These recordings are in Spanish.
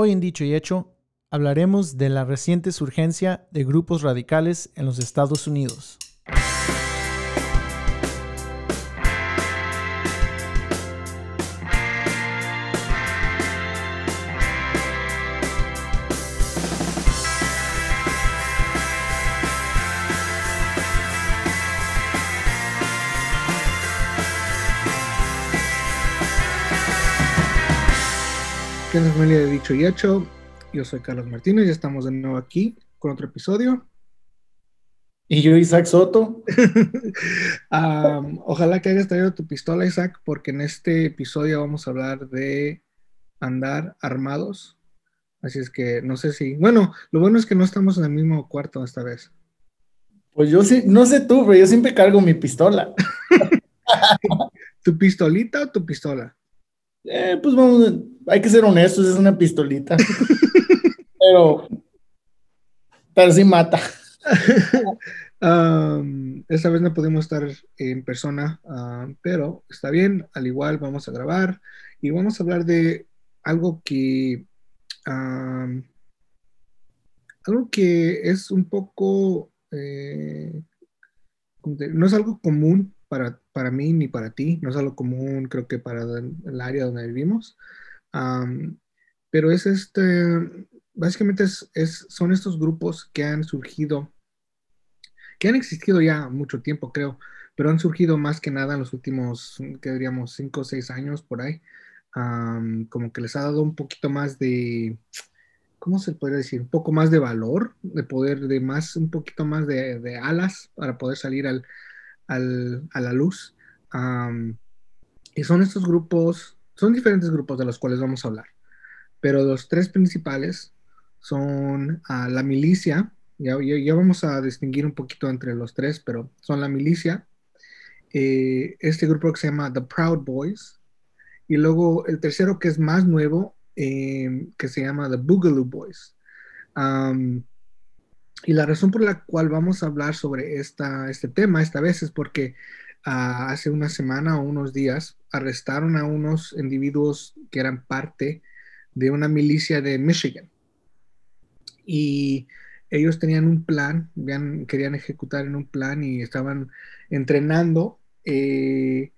Hoy en Dicho y Hecho hablaremos de la reciente surgencia de grupos radicales en los Estados Unidos. ¿Qué onda familia de Dicho y Hecho? Yo soy Carlos Martínez y estamos de nuevo aquí con otro episodio. Y yo, Isaac Soto. Um, ojalá que hayas traído tu pistola, Isaac, porque en este episodio vamos a hablar de andar armados. Así es que no sé si. Bueno, lo bueno es que no estamos en el mismo cuarto esta vez. Pues yo sí, no sé tú, pero yo siempre cargo mi pistola. ¿Tu pistolita o tu pistola? Eh, pues vamos, hay que ser honestos, es una pistolita. pero, pero sí mata. Um, esta vez no pudimos estar en persona, um, pero está bien. Al igual vamos a grabar y vamos a hablar de algo que um, algo que es un poco eh, no es algo común para, para mí ni para ti, no es algo común creo que para el, área donde vivimos, um, pero es este, básicamente es, es, son estos grupos que han surgido que han existido ya mucho tiempo, creo, pero han surgido más que nada en los últimos, que diríamos, cinco o seis años por ahí. Um, como que les ha dado un poquito más de, ¿cómo se podría decir? Un poco más de valor, de poder, de más, un poquito más de, de alas para poder salir al, al, a la luz. Y son estos grupos, son diferentes grupos de los cuales vamos a hablar, pero los tres principales son uh, la milicia, ya, ya, vamos a distinguir un poquito entre los tres, pero son la milicia, eh, este grupo que se llama The Proud Boys, y luego el tercero que es más nuevo, eh, que se llama The Boogaloo Boys. Y la razón por la cual vamos a hablar sobre esta, este tema esta vez es porque uh, hace una semana o unos días arrestaron a unos individuos que eran parte de una milicia de Michigan. Y ellos tenían un plan, vean, querían ejecutar en un plan y estaban entrenando eh,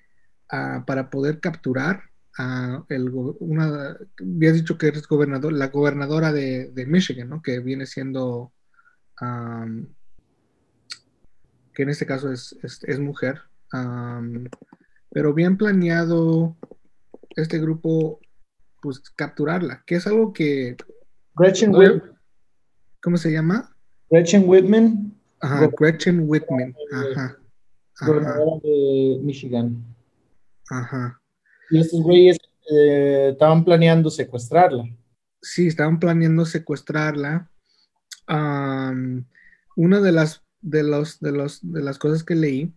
a, para poder capturar a el, una, habías dicho que eres gobernador, la gobernadora de, de Michigan, ¿no? Que viene siendo, um, que en este caso es, es, es mujer, um, pero bien planeado este grupo, pues capturarla, que es algo que... Gretchen Whitman. ¿Cómo se llama? Gretchen Whitman. Ajá, Gretchen Whitman. Ajá. Gobernadora de Michigan. Ajá. Y estos güeyes eh, estaban planeando secuestrarla. Sí, estaban planeando secuestrarla. Una de las, de, los, de, los, de las cosas que leí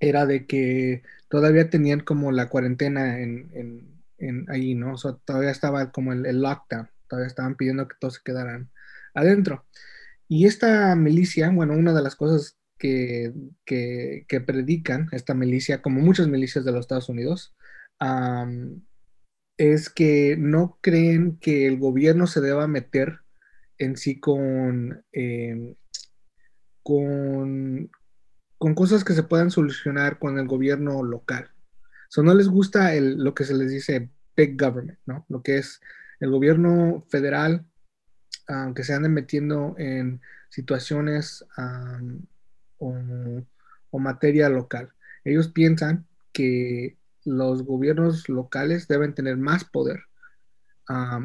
era de que todavía tenían como la cuarentena en, en, en ahí, ¿no? Todavía estaba como el, el lockdown. Todavía estaban pidiendo que todos se quedaran adentro. Y esta milicia, bueno, una de las cosas que, que, predican esta milicia, como muchas milicias de los Estados Unidos, es que no creen que el gobierno se deba meter en sí con, eh, con, con, cosas que se puedan solucionar con el gobierno local. So, no les gusta el, lo que se les dice big government, ¿no? Lo que es el gobierno federal aunque se anden metiendo en situaciones um, o, o, materia local. Ellos piensan que los gobiernos locales deben tener más poder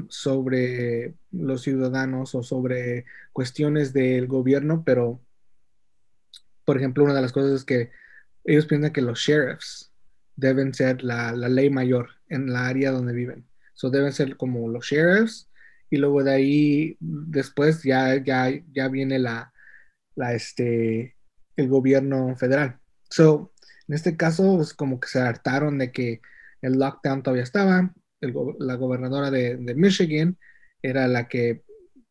sobre los ciudadanos o sobre cuestiones del gobierno, pero, por ejemplo, una de las cosas es que ellos piensan que los sheriffs deben ser la, la ley mayor en la área donde viven. So deben ser como los sheriffs y luego de ahí después ya, ya, ya viene la, la, este, el gobierno federal. So, en este caso, pues como que se hartaron de que el lockdown todavía estaba, la gobernadora de, Michigan era la que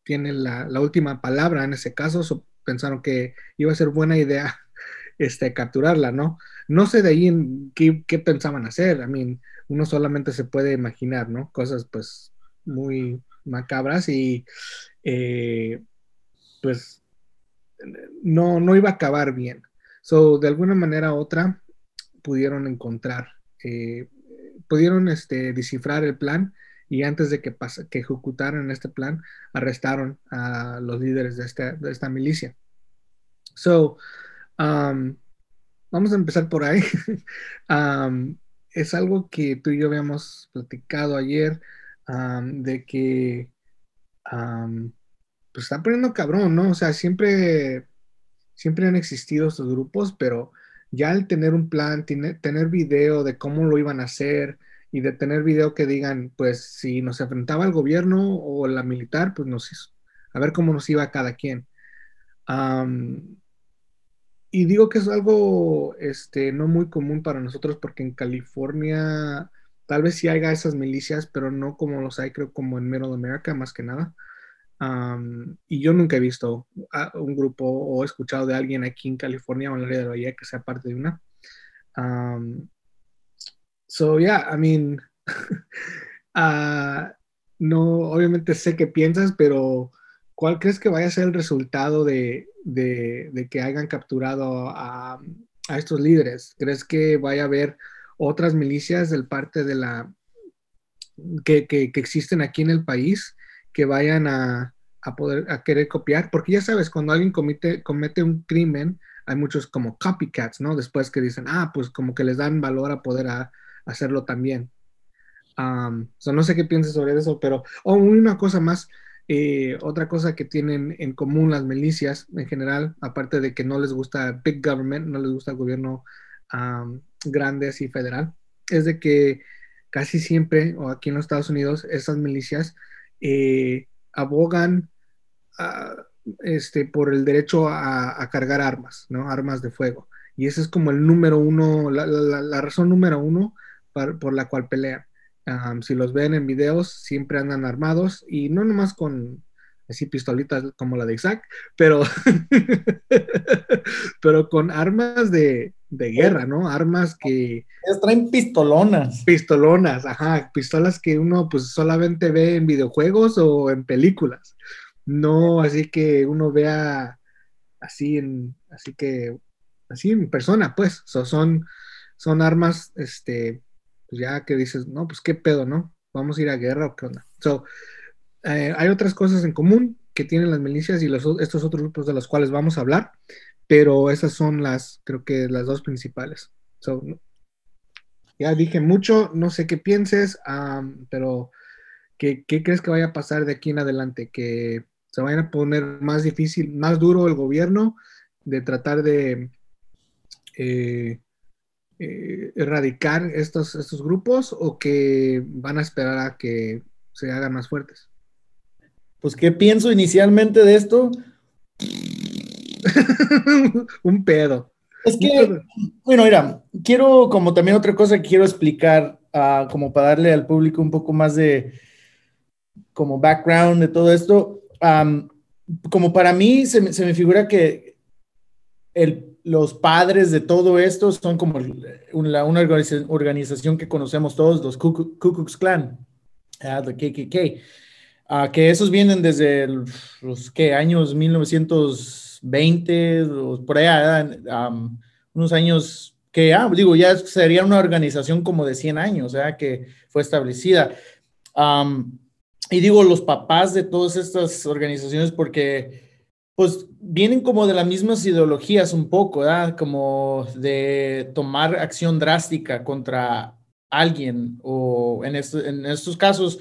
tiene la, última palabra en ese caso, so, pensaron que iba a ser buena idea este, capturarla, ¿no? No sé de ahí qué pensaban hacer, I mean, uno solamente se puede imaginar, ¿no? Cosas pues muy macabras y eh, pues no, no iba a acabar bien. So, de alguna manera u otra pudieron encontrar, eh, pudieron este, descifrar el plan y antes de que, que ejecutaran este plan, arrestaron a los líderes de, esta, de esta milicia. So, um, vamos a empezar por ahí. Um, es algo que tú y yo habíamos platicado ayer, um, de que pues está poniendo cabrón, ¿no? O sea, siempre, siempre han existido estos grupos, pero ya al tener un plan, tener video de cómo lo iban a hacer y de tener video que digan, pues si nos enfrentaba el gobierno o la militar, pues nos hizo, a ver cómo nos iba cada quien. y digo que es algo este, no muy común para nosotros porque en California tal vez sí haya esas milicias, pero no como los hay, creo, como en Middle America, más que nada y yo nunca he visto un grupo o he escuchado de alguien aquí en California o en la área de Bahía que sea parte de una. so, yeah, I mean, uh, no, obviamente sé qué piensas, pero ¿cuál crees que vaya a ser el resultado de, de, que hayan capturado a, estos líderes? ¿Crees que vaya a haber otras milicias del parte de la que, que existen aquí en el país? Que vayan a, poder a querer copiar, porque ya sabes, cuando alguien comete, comete un crimen, hay muchos como copycats, ¿no? Después que dicen, ah, pues como que les dan valor a poder hacerlo también. Um, no sé qué piensas sobre eso, pero oh, una cosa más, eh, otra cosa que tienen en común las milicias en general, aparte de que no les gusta big government, no les gusta el gobierno grande así federal, es de que casi siempre, o aquí en los Estados Unidos, esas milicias eh, abogan ah, este, por el derecho a, cargar armas, ¿no? Armas de fuego. Y ese es como el número uno, la, razón número uno por la cual pelean. si los ven en videos, siempre andan armados y no nomás con así pistolitas como la de Isaac, pero, pero con armas de, de guerra, ¿no? Armas que... Ellos traen pistolonas. Pistolonas, ajá, pistolas que uno pues solamente ve en videojuegos o en películas. No así que uno vea así en, así que, así en persona, pues, son, son armas, este, pues ya que dices, no, pues qué pedo, ¿no? Vamos a ir a guerra o qué onda. So, eh, hay otras cosas en común que tienen las milicias y los, estos otros grupos de los cuales vamos a hablar pero esas son las, creo que las dos principales. ya dije mucho, no sé qué pienses, pero ¿qué, crees que vaya a pasar de aquí en adelante? ¿Que se vayan a poner más difícil, más duro el gobierno de tratar de eh, eh, erradicar estos, estos grupos o que van a esperar a que se hagan más fuertes? Pues, ¿qué pienso inicialmente de esto? un pedo. Es que, bueno, mira, quiero como también otra cosa que quiero explicar, uh, como para darle al público un poco más de como background de todo esto. como para mí se me, se me figura que el, los padres de todo esto son como una, una organización que conocemos todos, los Ku, Klux Klan, uh, KKK, que esos vienen desde los ¿qué, años 1900 20, por allá, unos años que, ah, digo, ya sería una organización como de 100 años, ¿verdad? que fue establecida. y digo, los papás de todas estas organizaciones, porque pues vienen como de las mismas ideologías un poco, ¿verdad? Como de tomar acción drástica contra alguien o en, en estos casos,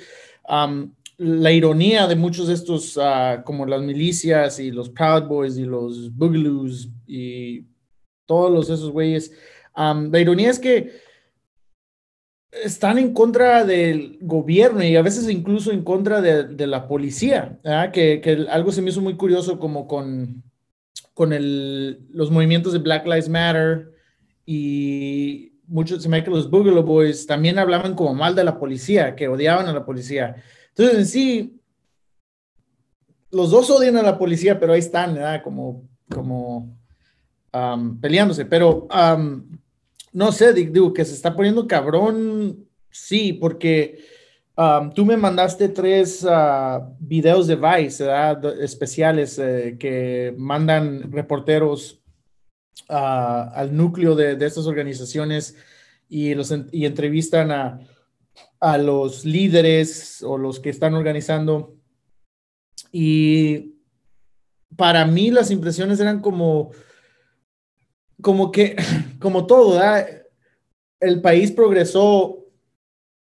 la ironía de muchos de estos, ah, como las milicias y los Proud Boys y los Boogaloos y todos los, esos güeyes, la ironía es que están en contra del gobierno y a veces incluso en contra de, la policía, que, que, algo se me hizo muy curioso como con, con el, los movimientos de Black Lives Matter y muchos, se me que los Boogaloo Boys también hablaban como mal de la policía, que odiaban a la policía. Entonces, en sí, los dos odian a la policía, pero ahí están, ¿verdad? Como, como peleándose. Pero, no sé, digo, que se está poniendo cabrón, sí, porque tú me mandaste tres uh, videos de Vice, ¿verdad? especiales eh, que mandan reporteros uh, al núcleo de, de, estas organizaciones y, los, y entrevistan a, a los líderes o los que están organizando. Y para mí las impresiones eran como, como que, como todo, el país progresó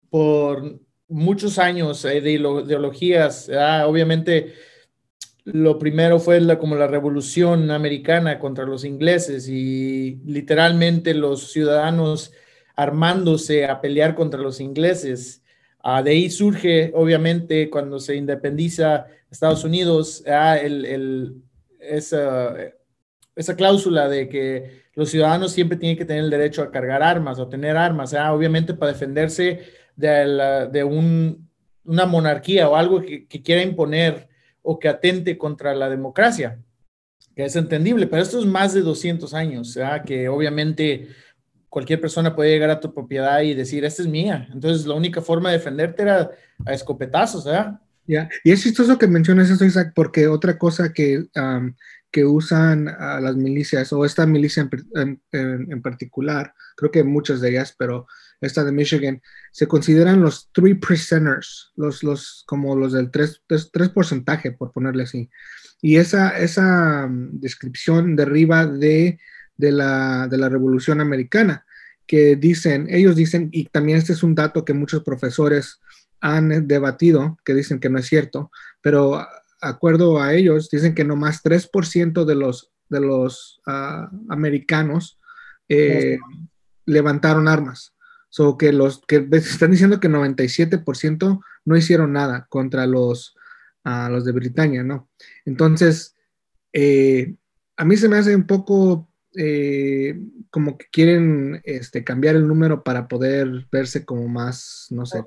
por muchos años eh, de ideologías. Obviamente, lo primero fue como la revolución americana contra los ingleses y literalmente los ciudadanos armándose a pelear contra los ingleses. Ah, de ahí surge, obviamente, cuando se independiza Estados Unidos, ah, esa, esa cláusula de que los ciudadanos siempre tienen que tener el derecho a cargar armas o tener armas, obviamente para defenderse de, de un, una monarquía o algo que, quiera imponer o que atente contra la democracia, que es entendible, pero esto es más de 200 años, que obviamente cualquier persona puede llegar a tu propiedad y decir, esta es mía. Entonces, la única forma de defenderte era a escopetazos, ¿verdad? Ya, y es chistoso que menciones eso, Isaac, porque otra cosa que, que usan a las milicias, o esta milicia en, particular, creo que muchas de ellas, pero esta de Michigan, se consideran los three percenters, los, los, como los del 3, 3, porcentaje, por ponerle así. Y esa, esa mm, descripción derriba de, de, la, de la Revolución Americana, que dicen, ellos dicen, y también este es un dato que muchos profesores han debatido, que dicen que no es cierto, pero acuerdo a ellos, dicen que no más 3% de los, de los uh, americanos eh, levantaron armas. So que los que están diciendo que 97% no hicieron nada contra los, uh, los de Britania, ¿no? Entonces, eh, a mí se me hace un poco eh, como que quieren este, cambiar el número para poder verse como más, no sé,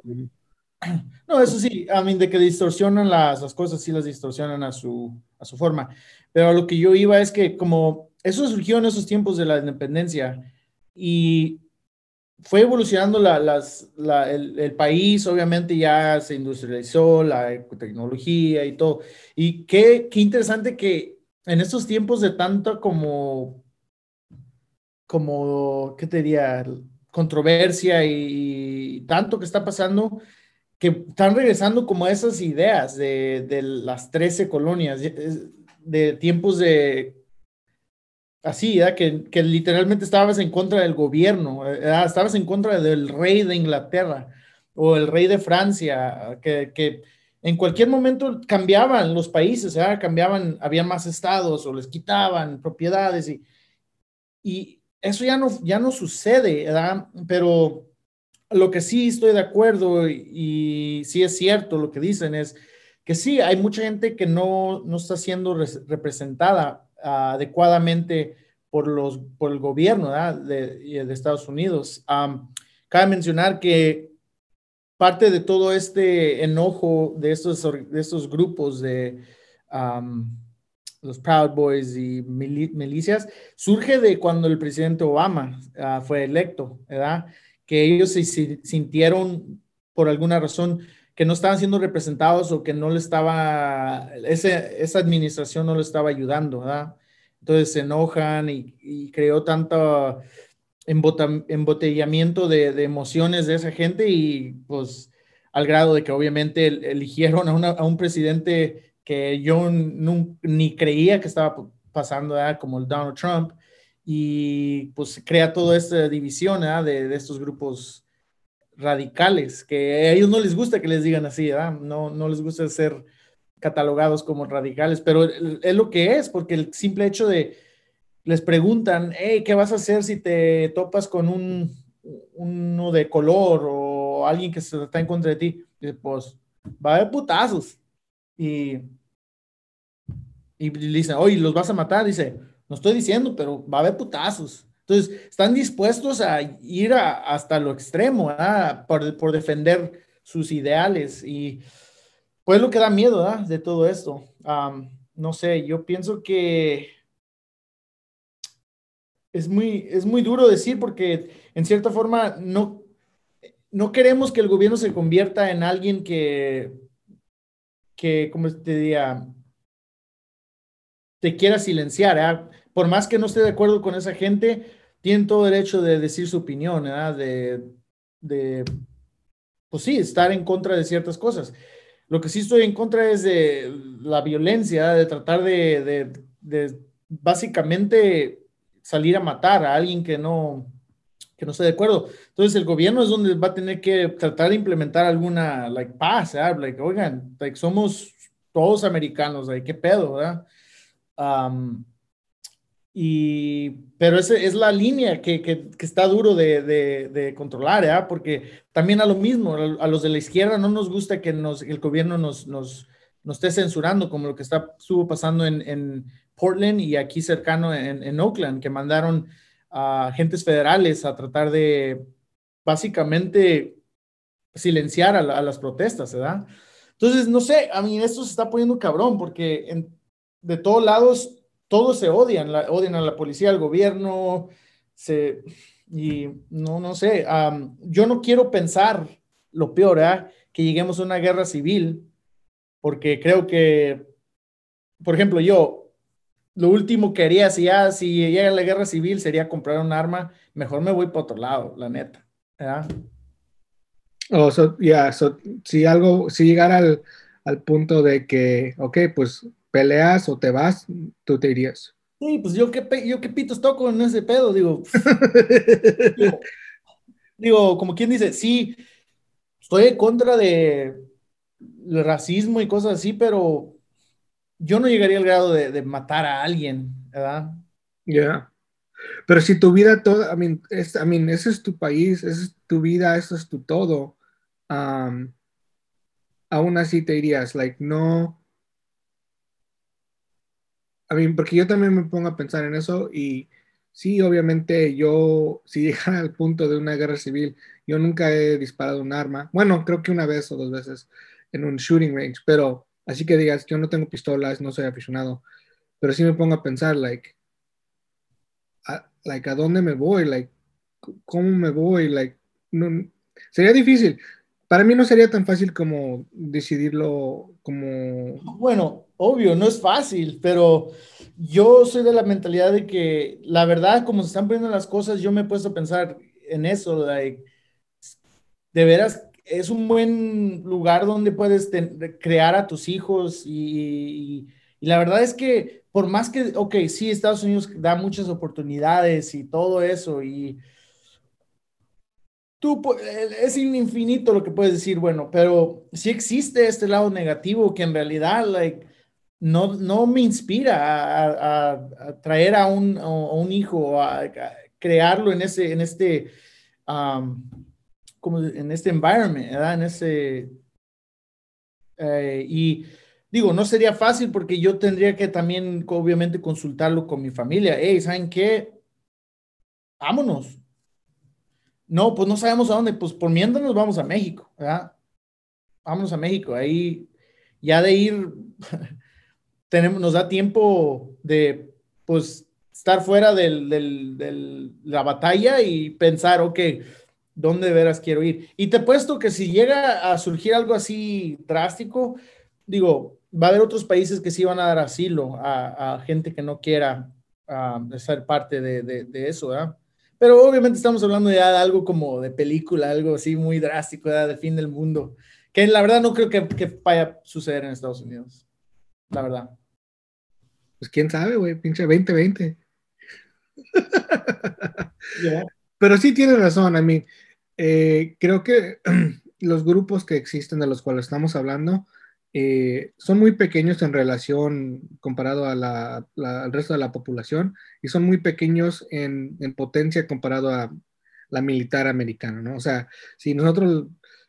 no, eso sí, a mí de que distorsionan las, las, cosas, sí las distorsionan a su, a su forma. Pero lo que yo iba es que como eso surgió en esos tiempos de la independencia y fue evolucionando la, las, la, el, el, país, obviamente ya se industrializó, la tecnología y todo. Y qué, qué interesante que en estos tiempos de tanta como, como, ¿qué te diría? Controversia y, y tanto que está pasando, que están regresando como esas ideas de, de las 13 colonias, de, tiempos de así, que, que, literalmente estabas en contra del gobierno, estabas en contra del rey de Inglaterra o el rey de Francia, que, que en cualquier momento cambiaban los países, cambiaban, había más estados o les quitaban propiedades y, y eso ya no, ya no sucede, pero lo que sí estoy de acuerdo y, sí es cierto lo que dicen es que sí, hay mucha gente que no, no está siendo representada adecuadamente por, los, por el gobierno de, de, Estados Unidos. cabe mencionar que parte de todo este enojo de estos, de estos grupos de los Proud Boys y milicias surge de cuando el presidente Obama ah, fue electo, ¿verdad? que ellos se sintieron por alguna razón que no estaban siendo representados o que no le estaba, ese, esa administración no le estaba ayudando, ¿verdad? Entonces se enojan y, creó tanto embotellamiento de, emociones de esa gente y pues al grado de que obviamente eligieron a un presidente que yo ni creía que estaba pasando, ¿verdad? como el Donald Trump, y pues crea toda esta división de, de, estos grupos radicales, que a ellos no les gusta que les digan así, No, no les gusta ser catalogados como radicales, pero es lo que es, porque el simple hecho de les preguntan, hey, ¿qué vas a hacer si te topas con un uno de color o alguien que se está en contra de ti? pues va a haber putazos. Y, y dicen, oye, ¿los vas a matar? Dice, no estoy diciendo, pero va a haber putazos. Entonces, están dispuestos a ir hasta lo extremo, por, por, defender sus ideales. Y pues lo que da miedo de todo esto. no sé, yo pienso que es muy, es muy duro decir porque en cierta forma no, no queremos que el gobierno se convierta en alguien que, que como te diría, te quiera silenciar. ¿eh? Por más que no esté de acuerdo con esa gente, tienen todo derecho de decir su opinión, de, de, pues sí, estar en contra de ciertas cosas. Lo que sí estoy en contra es de la violencia, de tratar de, de, básicamente salir a matar a alguien que no, que no esté de acuerdo. Entonces el gobierno es donde va a tener que tratar de implementar alguna, like, paz, ¿eh? like, oigan, like, somos todos americanos, like, qué pedo, ¿verdad? Y, pero esa es la línea que, que, que está duro de, de, de controlar, ¿eh? porque también a lo mismo, a los de la izquierda no nos gusta que nos, el gobierno nos, nos, nos esté censurando, como lo que está, estuvo pasando en, en Portland y aquí cercano en, en Oakland, que mandaron a agentes federales a tratar de básicamente silenciar a, las protestas, ¿verdad? Entonces, no sé, a mí esto se está poniendo cabrón porque de todos lados todos se odian, odian a la policía, al gobierno, se, y no, no sé, yo no quiero pensar lo peor, ¿eh? que lleguemos a una guerra civil, porque creo que, por ejemplo, yo, lo último que haría si si llega la guerra civil sería comprar un arma, mejor me voy para otro lado, la neta. ¿verdad? Oh, ya, si algo, si llegara al, al, punto de que, ok, pues peleas o te vas, tú te irías. Sí, pues yo qué, yo qué pitos toco en ese pedo, digo, digo, digo, como quien dice, sí, estoy en contra de racismo y cosas así, pero yo no llegaría al grado de, matar a alguien, ¿verdad? Ya. Pero si tu vida toda, I mean, es, I mean, ese es tu país, esa es tu vida, eso es tu todo, um, aún así te dirías, like, no. I mean, porque yo también me pongo a pensar en eso y sí, obviamente yo, si llegara al punto de una guerra civil, yo nunca he disparado un arma. Bueno, creo que una vez o dos veces en un shooting range, pero Así que digas, yo no tengo pistolas, no soy aficionado, pero sí me pongo a pensar, like, a, like, ¿a dónde me voy? Like, ¿cómo me voy? Like, no, sería difícil. Para mí no sería tan fácil como decidirlo como... Bueno, obvio, no es fácil, pero yo soy de la mentalidad de que la verdad, como se están poniendo las cosas, yo me he puesto a pensar en eso, like, de veras es un buen lugar donde puedes crear a tus hijos y, la verdad es que por más que, ok, sí, Estados Unidos da muchas oportunidades y todo eso y tú, es infinito lo que puedes decir, bueno, pero sí existe este lado negativo que en realidad, like, no, no me inspira a, traer a un, un hijo, a, crearlo en, ese, en este como en este environment, ¿verdad? En ese... Eh, y digo, no sería fácil porque yo tendría que también, obviamente, consultarlo con mi familia. Hey, ¿saben qué? Vámonos. No, pues no sabemos a dónde. Pues por mientras nos vamos a México, ¿verdad? Vámonos a México. Ahí ya de ir, tenemos, nos da tiempo de, pues, estar fuera de del, la batalla y pensar, ok, dónde veras quiero ir. Y te puesto que si llega a surgir algo así drástico, digo, va a haber otros países que sí van a dar asilo a, gente que no quiera ser parte de, eso, ¿verdad? Pero obviamente estamos hablando ya de algo como de película, algo así muy drástico, ¿verdad? de fin del mundo, que la verdad no creo que, vaya a suceder en Estados Unidos, la verdad. Pues quién sabe, güey, pinche 2020. Pero sí tiene razón, a mí. Eh, creo que los grupos que existen de los cuales estamos hablando eh, son muy pequeños en relación comparado a la, al resto de la población y son muy pequeños en, en, potencia comparado a la militar americana, ¿no? O sea, si nosotros,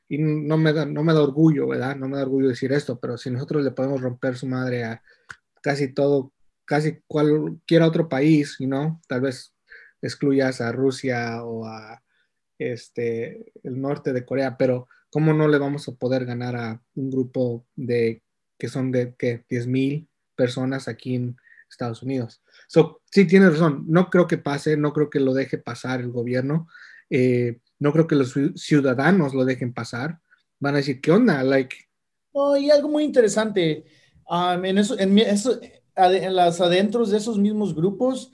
y no me, da, no me da orgullo, ¿verdad? No me da orgullo decir esto, pero si nosotros le podemos romper su madre a casi todo, casi cualquier otro país, ¿no? Tal vez excluyas a Rusia o a este, el norte de Corea, pero ¿cómo no le vamos a poder ganar a un grupo de que son de que 10 mil personas aquí en Estados Unidos? So, sí, tiene razón, no creo que pase, no creo que lo deje pasar el gobierno. Eh, no creo que los ciudadanos lo dejen pasar. Van a decir, ¿qué onda? Like. y algo muy interesante, um, en, eso, en, eso, en las adentros de esos mismos grupos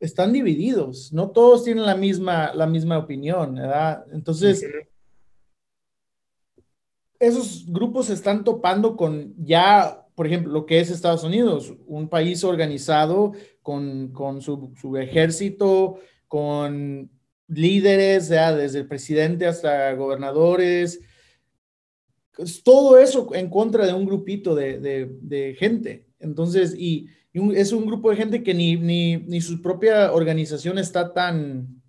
están divididos, no todos tienen la misma, la misma opinión, ¿verdad? Entonces, esos grupos se están topando con ya, por ejemplo, lo que es Estados Unidos, un país organizado con, con su, su, ejército, con líderes, ¿ya? desde el presidente hasta gobernadores, todo eso en contra de un grupito de, de, de gente. Entonces, y, es un grupo de gente que ni, ni, ni, su propia organización está tan,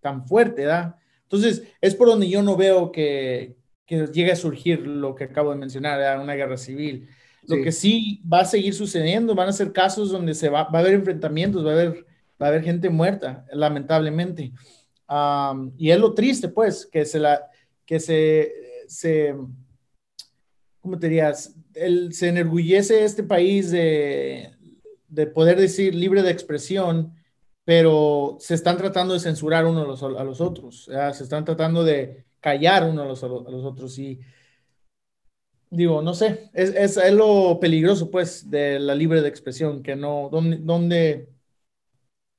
tan fuerte, ¿verdad? Entonces, es por donde yo no veo que, que llegue a surgir lo que acabo de mencionar, una guerra civil. Lo que sí va a seguir sucediendo, van a ser casos donde se va, va a haber enfrentamientos, va a haber, va a haber gente muerta, lamentablemente. Y es lo triste, pues, que se la, que se, se ¿cómo te dirías? El, se enorgullece este país de, de poder decir libre de expresión, pero se están tratando de censurar uno a los, a los otros, se están tratando de callar uno a los, a los otros. Y digo, no sé, es, es, es, lo peligroso, pues, de la libre de expresión, que no, ¿dónde, dónde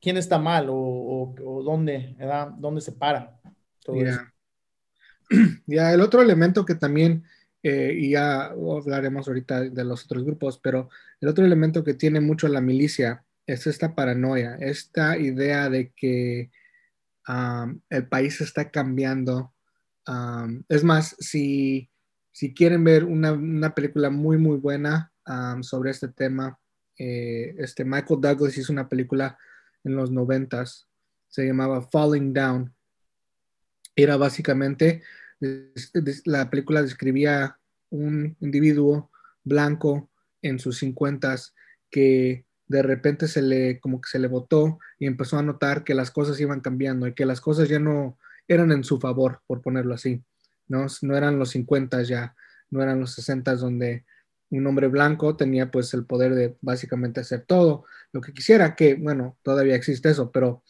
quién está mal o, o, dónde, ¿verdad? dónde se para? Todo Ya, el otro elemento que también, eh, y ya hablaremos ahorita de los otros grupos, pero el otro elemento que tiene mucho la milicia es esta paranoia, esta idea de que el país está cambiando es más, si, si, quieren ver una, una, película muy, muy buena sobre este tema, eh, este Michael Douglas hizo una película en los noventas, se llamaba Falling Down. Era básicamente, la película describía un individuo blanco en sus cincuentas que de repente se le, como que se le votó y empezó a notar que las cosas iban cambiando y que las cosas ya no, eran en su favor, por ponerlo así. No, no eran los 50 ya, no eran los 60 donde un hombre blanco tenía pues el poder de básicamente hacer todo lo que quisiera, que bueno, todavía existe eso, pero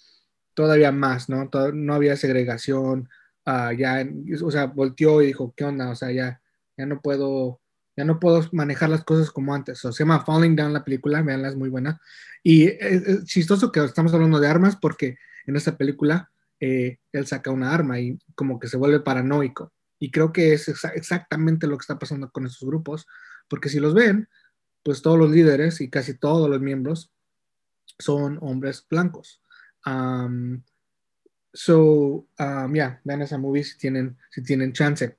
todavía más, ¿no? no había segregación, uh, ya, o sea, volteó y dijo, ¿qué onda? O sea, ya, ya no puedo, ya no puedo manejar las cosas como antes. O se llama Falling Down la película, veanla, es muy buena. Y es chistoso que estamos hablando de armas porque en esta película eh, él saca una arma y como que se vuelve paranoico. Y creo que es exactamente lo que está pasando con estos grupos, porque si los ven, pues todos los líderes y casi todos los miembros son hombres blancos. Um, so, ya, yeah, vean esa movie si tienen, si tienen chance.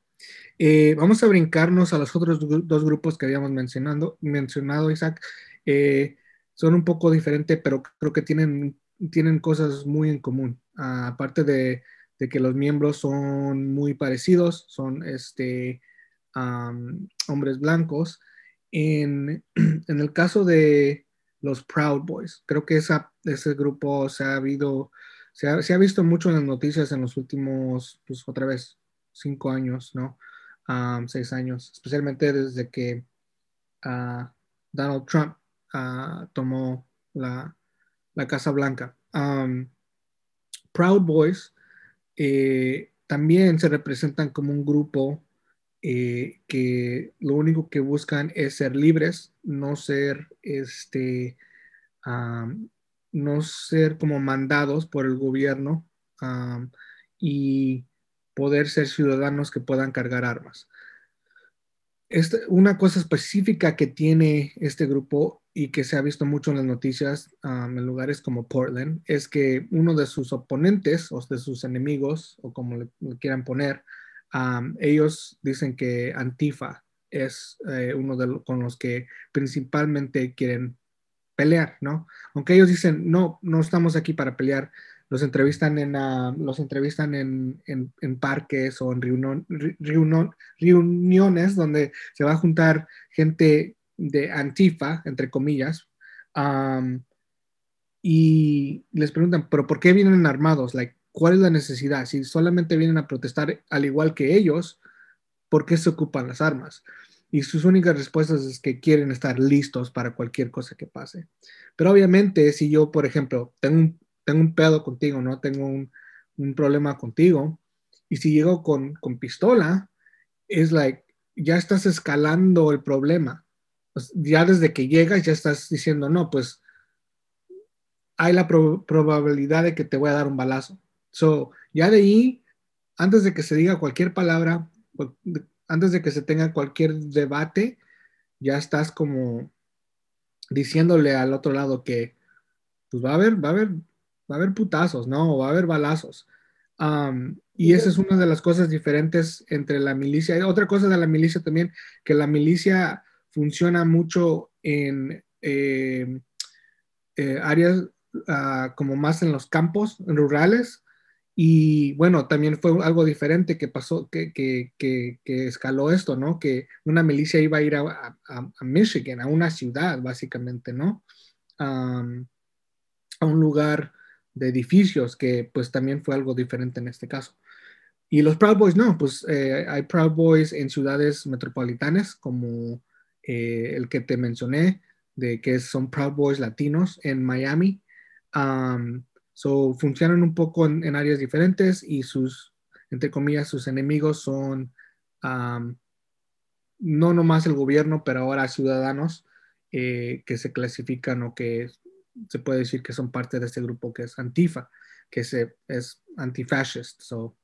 Eh, vamos a brincarnos a los otros dos grupos que habíamos mencionado, mencionado Isaac. Eh, son un poco diferentes, pero creo que tienen, tienen cosas muy en común. Ah, aparte de, que los miembros son muy parecidos, son este, hombres blancos. En, el caso de los Proud Boys, creo que ese grupo se ha, habido, se ha, visto mucho en las noticias en los últimos, pues otra vez, cinco años, ¿no? seis años, especialmente desde que ah, Donald Trump ah, tomó la, la Casa Blanca. Proud Boys eh, también se representan como un grupo eh, que lo único que buscan es ser libres, no ser, este, no ser como mandados por el gobierno y poder ser ciudadanos que puedan cargar armas. Este, una cosa específica que tiene este grupo y que se ha visto mucho en las noticias en lugares como Portland es que uno de sus oponentes o de sus enemigos o como le, quieran poner, ellos dicen que Antifa es eh, uno de los con los que principalmente quieren pelear, ¿no? Aunque ellos dicen, no, no estamos aquí para pelear, los entrevistan en, los entrevistan en, en, parques o en reuniones donde se va a juntar gente de Antifa, entre comillas, y les preguntan, pero ¿por qué vienen armados? Like, ¿Cuál es la necesidad? Si solamente vienen a protestar al igual que ellos, ¿por qué se ocupan las armas? Y sus únicas respuestas es que quieren estar listos para cualquier cosa que pase. Pero obviamente, si yo, por ejemplo, tengo un, tengo un pedo contigo, ¿no? Tengo un, un problema contigo Y si llego con, con pistola, es like, ya estás escalando el problema. Pues, ya desde que llegas ya estás diciendo, no, pues hay la probabilidad de que te voy a dar un balazo. So, ya de ahí, antes de que se diga cualquier palabra, antes de que se tenga cualquier debate, ya estás como diciéndole al otro lado que pues va a haber, va a haber, va a haber putazos, ¿no? va a haber balazos. y esa es una de las cosas diferentes entre la milicia. Otra cosa de la milicia también, que la milicia funciona mucho en eh, eh, áreas ah, como más en los campos rurales. Y bueno, también fue algo diferente que pasó, que, que, que, escaló esto, ¿no? Que una milicia iba a ir a, a, Michigan, a una ciudad, básicamente, ¿no? a un lugar de edificios, que pues también fue algo diferente en este caso. Y los Proud Boys, no, pues eh, hay Proud Boys en ciudades metropolitanas como eh, el que te mencioné, de que son Proud Boys latinos en Miami. So, funcionan un poco en, áreas diferentes y sus, entre comillas, sus enemigos son no nomás el gobierno, pero ahora ciudadanos eh, que se clasifican o que se puede decir que son parte de este grupo que es Antifa, que se, es antifascist. So,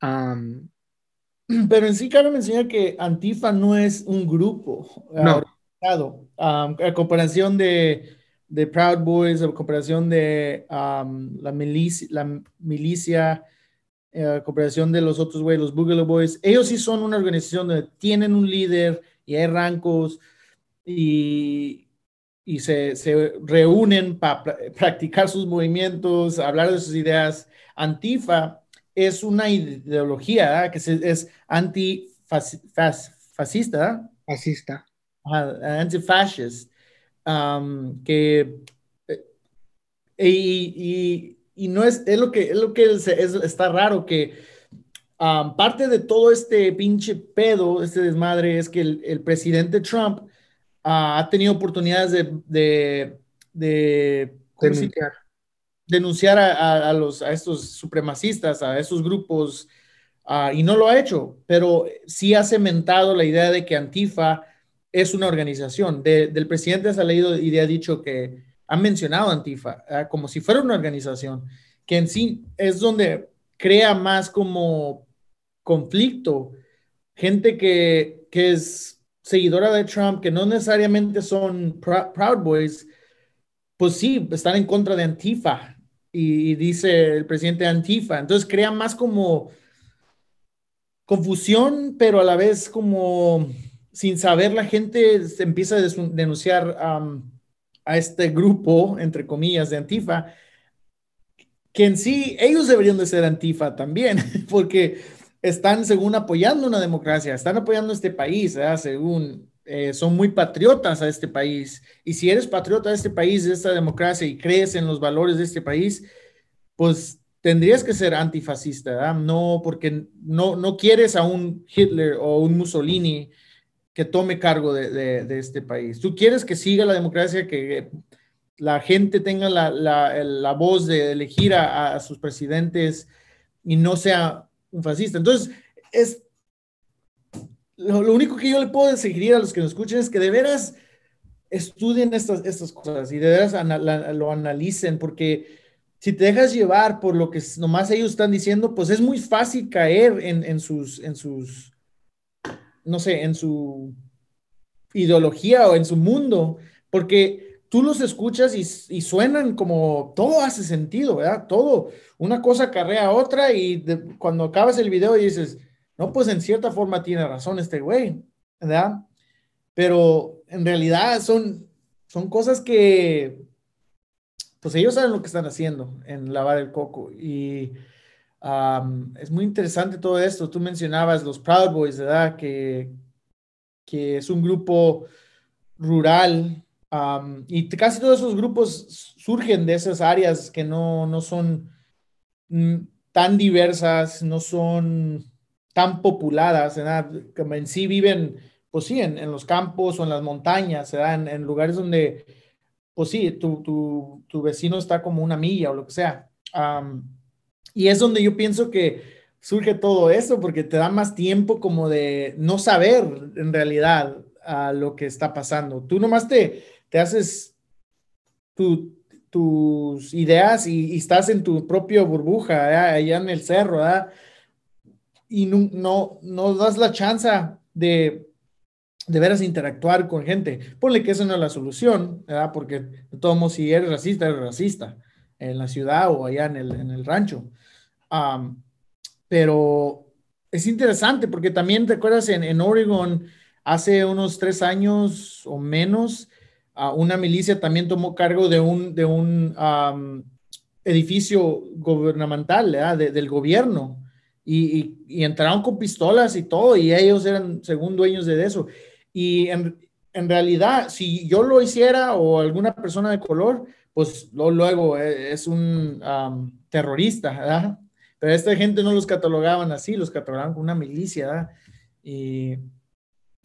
pero en sí, Carlos me enseña que Antifa no es un grupo no. a comparación de, de, Proud Boys, a comparación de la, milicia, la milicia, eh, a comparación de los otros güey, los Boogaloo Boys, ellos sí son una organización donde tienen un líder y hay rancos y, y se, se reúnen para practicar sus movimientos, hablar de sus ideas. Antifa es una ideología que es antifascista. Fascista. Antifascist. Um, que eh, y, y, no es, es lo que es lo que es, está raro que um, parte de todo este pinche pedo, este desmadre, es que el, presidente Trump uh, ha tenido oportunidades de, de, de denunciar. A, los, a estos supremacistas, a estos grupos, ah, y no lo ha hecho, pero sí ha cementado la idea de que Antifa es una organización. del presidente ha leído y ha dicho que ha mencionado Antifa ah, como si fuera una organización, que en sí es donde crea más como conflicto, gente que, que es seguidora de Trump, que no necesariamente son Proud Boys, pues sí, están en contra de Antifa, y, dice el presidente Antifa. Entonces crea más como confusión, pero a la vez como sin saber la gente se empieza a denunciar a este grupo, entre comillas, de Antifa, que en sí ellos deberían de ser Antifa también, porque están según apoyando una democracia, están apoyando este país, según eh, son muy patriotas a este país. Y si eres patriota de este país, de esta democracia y crees en los valores de este país, pues tendrías que ser antifascista. No, porque no, no quieres a un Hitler o un Mussolini que tome cargo de, de, este país. Tú quieres que siga la democracia, que la gente tenga la, la, la voz de elegir a, a, sus presidentes y no sea un fascista. Entonces, es lo, único que yo le puedo sugerir a los que nos escuchen es que de veras estudien estas, estas cosas y de veras lo analicen, porque si te dejas llevar por lo que nomás ellos están diciendo, pues es muy fácil caer en, en sus, en sus, no sé, en su ideología o en su mundo, porque tú los escuchas y, suenan como todo hace sentido, ¿verdad? Todo, una cosa carrea a otra y cuando acabas el video dices, no, pues en cierta forma tiene razón este güey, ¿verdad? Pero en realidad son, son cosas que, pues ellos saben lo que están haciendo en lavar el coco. Y es muy interesante todo esto. Tú mencionabas los Proud Boys, ¿verdad? Que, que es un grupo rural. y casi todos esos grupos surgen de esas áreas que no, no son mm, tan diversas, no son tan populadas, que en sí viven, pues sí, en, los campos o en las montañas, en, en, lugares donde, pues sí, tu, tu, tu, vecino está como una milla o lo que sea. Y es donde yo pienso que surge todo eso, porque te da más tiempo como de no saber en realidad a lo que está pasando. Tú nomás te, te haces tus ideas y, estás en tu propia burbuja, allá en el cerro, y no, no, no das la chance de de veras interactuar con gente. Ponle que esa no es la solución, ¿verdad? Porque de todos modos, si eres racista, eres racista en la ciudad o allá en el, en el rancho. Pero es interesante porque también te acuerdas en, en Oregon hace unos tres años o menos, una milicia también tomó cargo de un, de un edificio gubernamental, ¿verdad? del gobierno. Y, y, entraron con pistolas y todo, y ellos eran según dueños de eso. Y en, en, realidad, si yo lo hiciera o alguna persona de color, pues luego e, es un terrorista, ¿verdad? Pero esta gente no los catalogaban así, los catalogaban como una milicia, ¿verdad? Y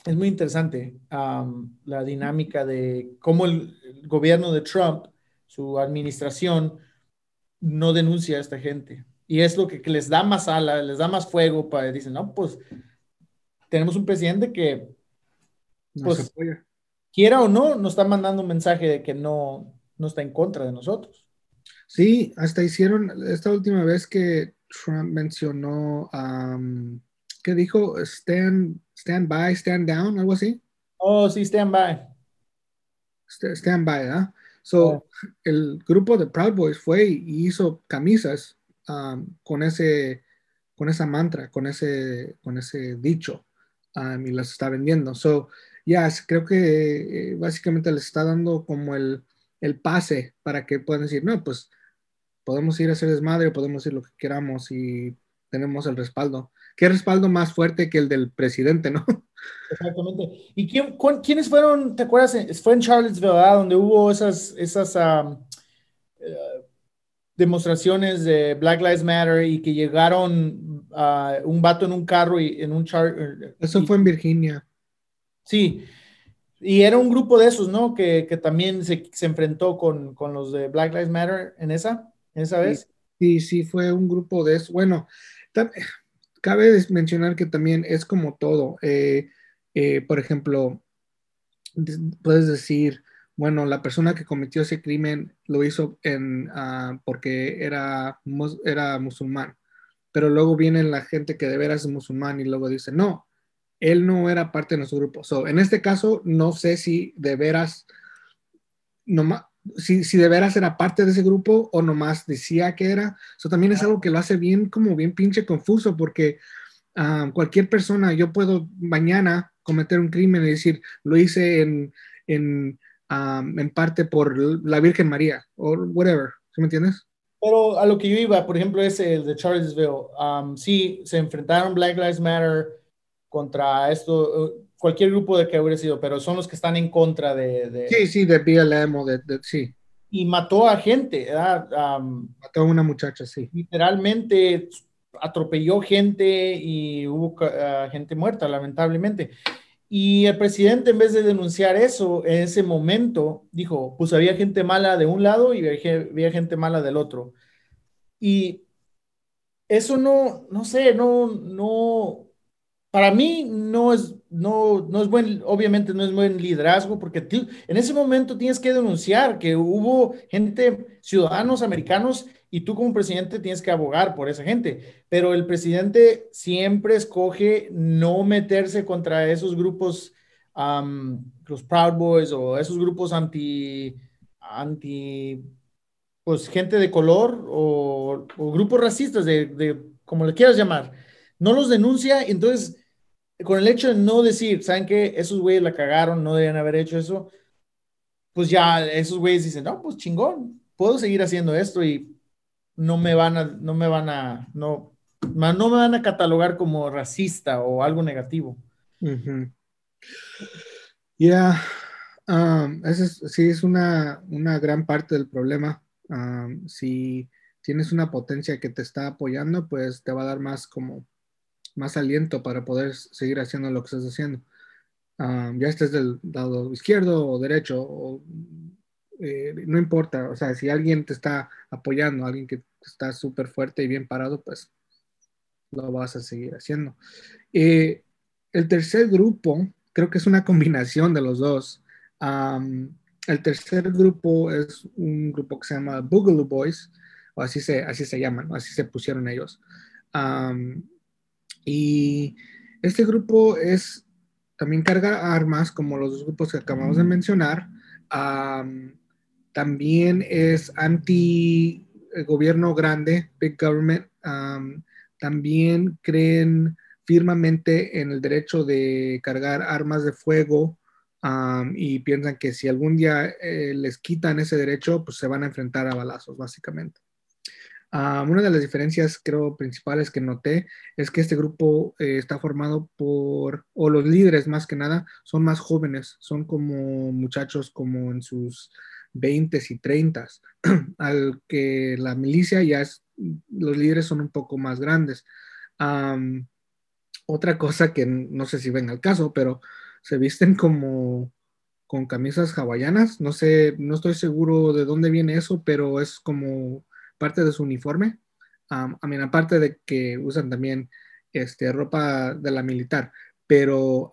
es muy interesante la dinámica de cómo el, gobierno de Trump, su administración, no denuncia a esta gente. Y es lo que, que les da más ala, les da más fuego para, dicen, no, pues tenemos un presidente que pues, quiera o no, nos está mandando un mensaje de que no, no está en contra de nosotros. Sí, hasta hicieron, esta última vez que Trump mencionó, ¿qué dijo? Stand, stand by, stand down, algo así. Oh, sí, stand by. Stand by, ¿ah? So, el grupo de Proud Boys fue y hizo camisas con ese, con esa mantra, con ese, con ese dicho, y las está vendiendo. So, ya, creo que eh, básicamente les está dando como el, pase para que puedan decir, no, pues podemos ir a hacer desmadre, podemos ir lo que queramos y tenemos el respaldo. ¿Qué respaldo más fuerte que el del presidente, no? Exactamente. ¿Y quién, quiénes fueron, te acuerdas? Fue en Charlottesville, ¿verdad? Donde hubo esas, esas eh, demostraciones de Black Lives Matter y que llegaron a un vato en un carro y en un char. Eso fue en Virginia. Sí, y era un grupo de esos, ¿no? Que, también se, enfrentó con, los de Black Lives Matter en esa, esa vez. Sí, sí, fue un grupo de eso. Bueno, cabe mencionar que también es como todo. Eh, eh, por ejemplo, puedes decir, bueno, la persona que cometió ese crimen lo hizo en, ah, porque era, era musulmán, pero luego viene la gente que de veras es musulmán y luego dice, no, él no era parte de nuestro grupo. So, en este caso, no sé si de veras, si, si de veras era parte de ese grupo o nomás decía que era. Eso también es algo que lo hace bien, como bien pinche confuso, porque ah, cualquier persona, yo puedo mañana cometer un crimen y decir, lo hice en, en, ah, en parte por la Virgen María o whatever. ¿Sí me entiendes? Pero a lo que yo iba, por ejemplo, ese el de Charlottesville, um, sí, se enfrentaron Black Lives Matter contra esto, cualquier grupo de que hubiera sido, pero son los que están en contra de... sí, sí, de BLM o de, sí. Y mató a gente, mató a una muchacha, sí. Literalmente atropelló gente y hubo ah, gente muerta, lamentablemente. Y el presidente, en vez de denunciar eso en ese momento, dijo, pues había gente mala de un lado y había gente mala del otro. Y eso no, no sé, no, no, para mí no es, no, no es buen, obviamente no es buen liderazgo, porque en ese momento tienes que denunciar que hubo gente, ciudadanos americanos, y tú como presidente tienes que abogar por esa gente. Pero el presidente siempre escoge no meterse contra esos grupos, los Proud Boys o esos grupos anti, anti, pues gente de color o, grupos racistas, de, de, como le quieras llamar. No los denuncia, entonces con el hecho de no decir, ¿saben qué? Esos güeyes la cagaron, no deben haber hecho eso, pues ya esos güeyes dicen, no, pues chingón, puedo seguir haciendo esto y no me van a, no me van a, no, no me van a catalogar como racista o algo negativo. Ya, um, sí es una, una, gran parte del problema. Um, si tienes una potencia que te está apoyando, pues te va a dar más como más aliento para poder seguir haciendo lo que estás haciendo. Ah, ya estés del lado izquierdo o derecho, eh, no importa, o sea, si alguien te está apoyando, alguien que está súper fuerte y bien parado, pues lo vas a seguir haciendo. Eh, el tercer grupo, creo que es una combinación de los dos. el tercer grupo es un grupo que se llama Boogaloo Boys, o así se, así se llaman, así se pusieron ellos. Y este grupo es también carga armas, como los dos grupos que acabamos de mencionar. también es anti gobierno grande, big government. también creen firmemente en el derecho de cargar armas de fuego y piensan que si algún día eh, les quitan ese derecho, pues se van a enfrentar a balazos, básicamente. Una de las diferencias, creo, principales que noté es que este grupo eh, está formado por, o los líderes más que nada, son más jóvenes, son como muchachos como en sus 20 y 30, al que la milicia ya es, los líderes son un poco más grandes. Otra cosa que no sé si ven al caso, pero se visten como con camisas hawaianas. No sé, no estoy seguro de dónde viene eso, pero es como parte de su uniforme. a mí, aparte de que usan también este, ropa de la militar, pero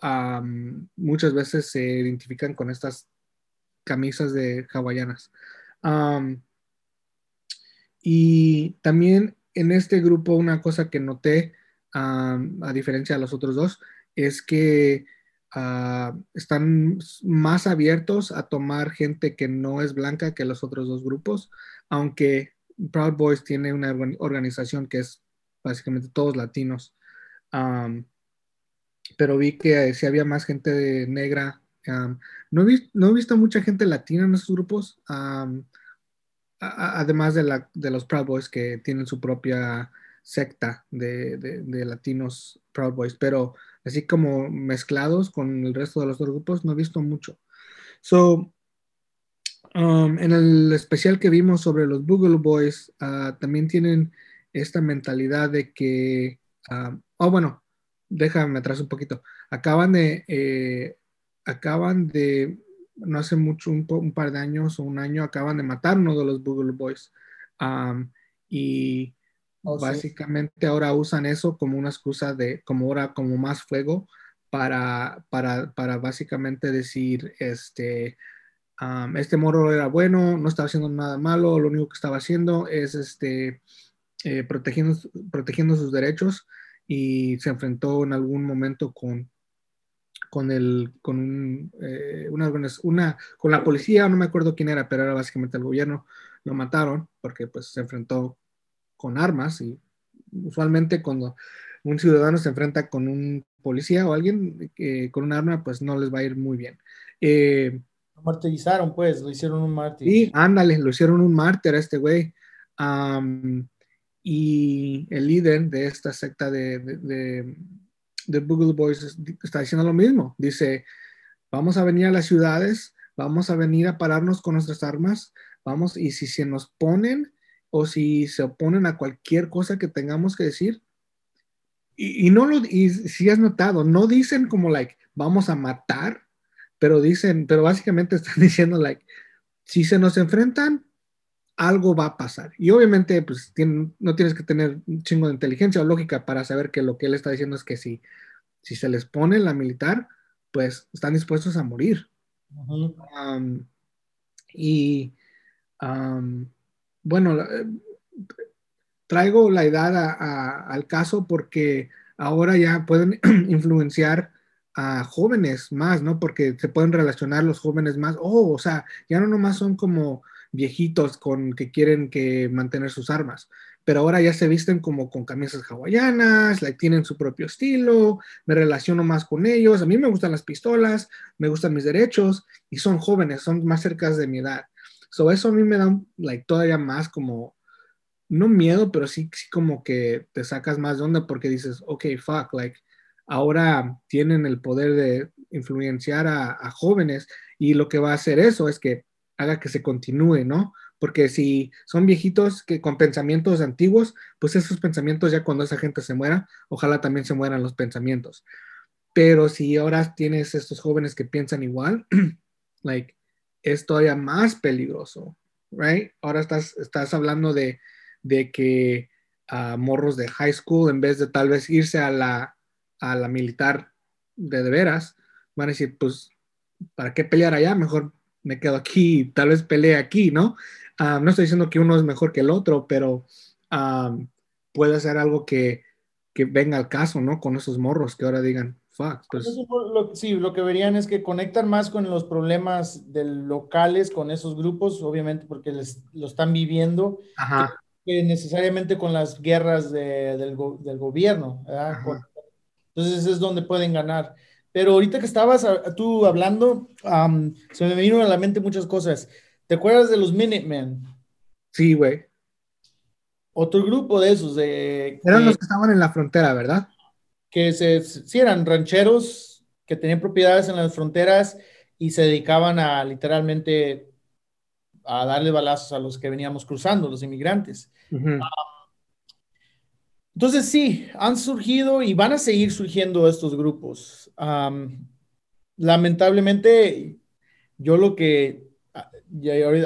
muchas veces se identifican con estas camisas de hawaianas. y también en este grupo una cosa que noté a diferencia de los otros dos, es que ah, están más abiertos a tomar gente que no es blanca que los otros dos grupos, aunque Proud Boys tiene una organización que es básicamente todos latinos. pero vi que si había más gente negra. no, he, visto mucha gente latina en esos grupos, además de, de los Proud Boys que tienen su propia secta de, latinos Proud Boys, pero así como mezclados con el resto de los dos grupos, no he visto mucho. Um, en el especial que vimos sobre los Google Boys, ah, también tienen esta mentalidad de que, ah, oh, bueno, déjame atrás un poquito. Acaban de, eh, acaban de, no hace mucho, un, par de años o un año, acaban de matar uno de los Google Boys. Um, y Oh, Básicamente ahora usan eso como una excusa de, como ahora, como más fuego para, para, para básicamente decir, este, este morro era bueno, no estaba haciendo nada malo, lo único que estaba haciendo es, este, eh, protegiendo, protegiendo sus derechos y se enfrentó en algún momento con, con el, con un, eh, una, una, con la policía, no me acuerdo quién era, pero era básicamente el gobierno, lo mataron porque pues se enfrentó con armas y usualmente cuando un ciudadano se enfrenta con un policía o alguien eh, con un arma, pues no les va a ir muy bien. Eh, lo martirizaron, pues, lo hicieron un mártir. Sí, ándale, lo hicieron un mártir a este güey. y el líder de esta secta de, de, Google Boys está diciendo lo mismo. Dice, vamos a venir a las ciudades, vamos a venir a pararnos con nuestras armas, vamos, y si se nos ponen o si se oponen a cualquier cosa que tengamos que decir. Y, no lo, y si has notado, no dicen como, like, vamos a matar, pero dicen, pero básicamente están diciendo, like, si se nos enfrentan, algo va a pasar. Y obviamente, pues, no tienes que tener un chingo de inteligencia o lógica para saber que lo que él está diciendo es que si, si se les pone la militar, pues están dispuestos a morir. y bueno, eh, traigo la edad al caso porque ahora ya pueden influenciar a jóvenes más, ¿no? Porque se pueden relacionar los jóvenes más, oh, o sea, ya no nomás son como viejitos con que quieren que mantener sus armas, pero ahora ya se visten como con camisas hawaianas, like, tienen su propio estilo, me relaciono más con ellos, a mí me gustan las pistolas, me gustan mis derechos y son jóvenes, son más cerca de mi edad. So eso a mí me da like, todavía más como, no miedo, pero sí, sí como que te sacas más de onda porque dices, ok, fuck, like, ahora tienen el poder de influenciar a, jóvenes y lo que va a hacer eso es que haga que se continúe, ¿no? Porque si son viejitos que con pensamientos antiguos, pues esos pensamientos ya cuando esa gente se muera, ojalá también se mueran los pensamientos. Pero si ahora tienes estos jóvenes que piensan igual, like, es todavía más peligroso, right? Ahora estás, estás hablando de, de que a morros de high school en vez de tal vez irse a la, a la militar de de veras, van a decir, pues, ¿para qué pelear allá? Mejor me quedo aquí, tal vez pelee aquí, ¿no? Ah, no estoy diciendo que uno es mejor que el otro, pero ah, puede ser algo que, que, venga al caso, ¿no? Con esos morros que ahora digan, fuck. Pues. sí, lo que verían es que conectan más con los problemas del locales, con esos grupos, obviamente porque les, lo están viviendo. Ajá. Que, necesariamente con las guerras de, del, del, gobierno. Entonces es donde pueden ganar. Pero ahorita que estabas tú hablando, um, se me vino a la mente muchas cosas. ¿Te acuerdas de los Minutemen? Sí, güey. Otro grupo de esos. De, eran los que estaban en la frontera, ¿verdad? Que se, sí eran rancheros que tenían propiedades en las fronteras y se dedicaban a literalmente a darle balazos a los que veníamos cruzando, los inmigrantes. Entonces sí, han surgido y van a seguir surgiendo estos grupos. lamentablemente, yo lo que, ah,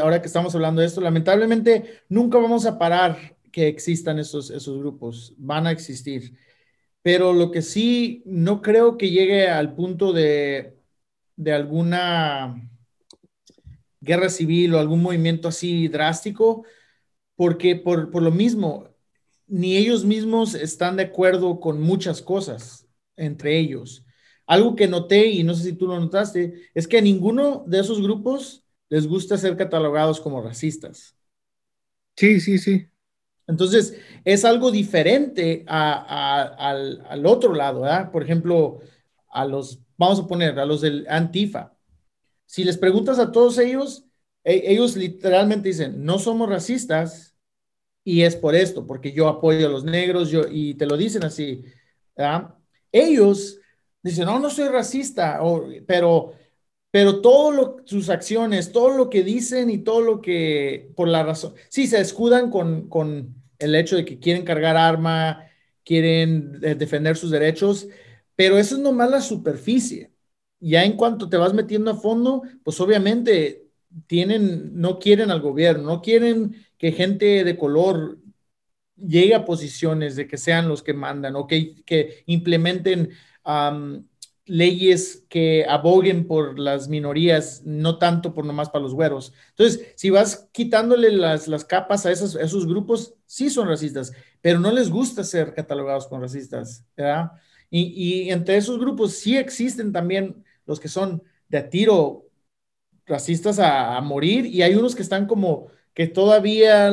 ahora que estamos hablando de esto, lamentablemente nunca vamos a parar que existan esos, esos grupos, van a existir. Pero lo que sí, no creo que llegue al punto de, de alguna guerra civil o algún movimiento así drástico, porque por, por lo mismo, ni ellos mismos están de acuerdo con muchas cosas entre ellos. Algo que noté, y no sé si tú lo notaste, es que a ninguno de esos grupos les gusta ser catalogados como racistas. Sí, sí, sí. Entonces, es algo diferente al, otro lado, ¿verdad? Por ejemplo, a los, vamos a poner, a los del Antifa. Si les preguntas a todos ellos, e, ellos literalmente dicen, no somos racistas, y es por esto, porque yo apoyo a los negros, yo, y te lo dicen así. Ellos dicen, no, no soy racista, pero, pero todo sus acciones, todo lo que dicen y todo lo que, por la razón, sí, se escudan con, con el hecho de que quieren cargar arma, quieren eh, defender sus derechos, pero eso es nomás la superficie. Ya en cuanto te vas metiendo a fondo, pues obviamente tienen, no quieren al gobierno, no quieren que gente de color llegue a posiciones de que sean los que mandan o que, que implementen leyes que aboguen por las minorías, no tanto por nomás para los güeros. Entonces, si vas quitándole las, las capas a esos, esos grupos, sí son racistas, pero no les gusta ser catalogados como racistas, ¿verdad? Y, y entre esos grupos sí existen también los que son de a tiro racistas a, a morir y hay unos que están como que todavía,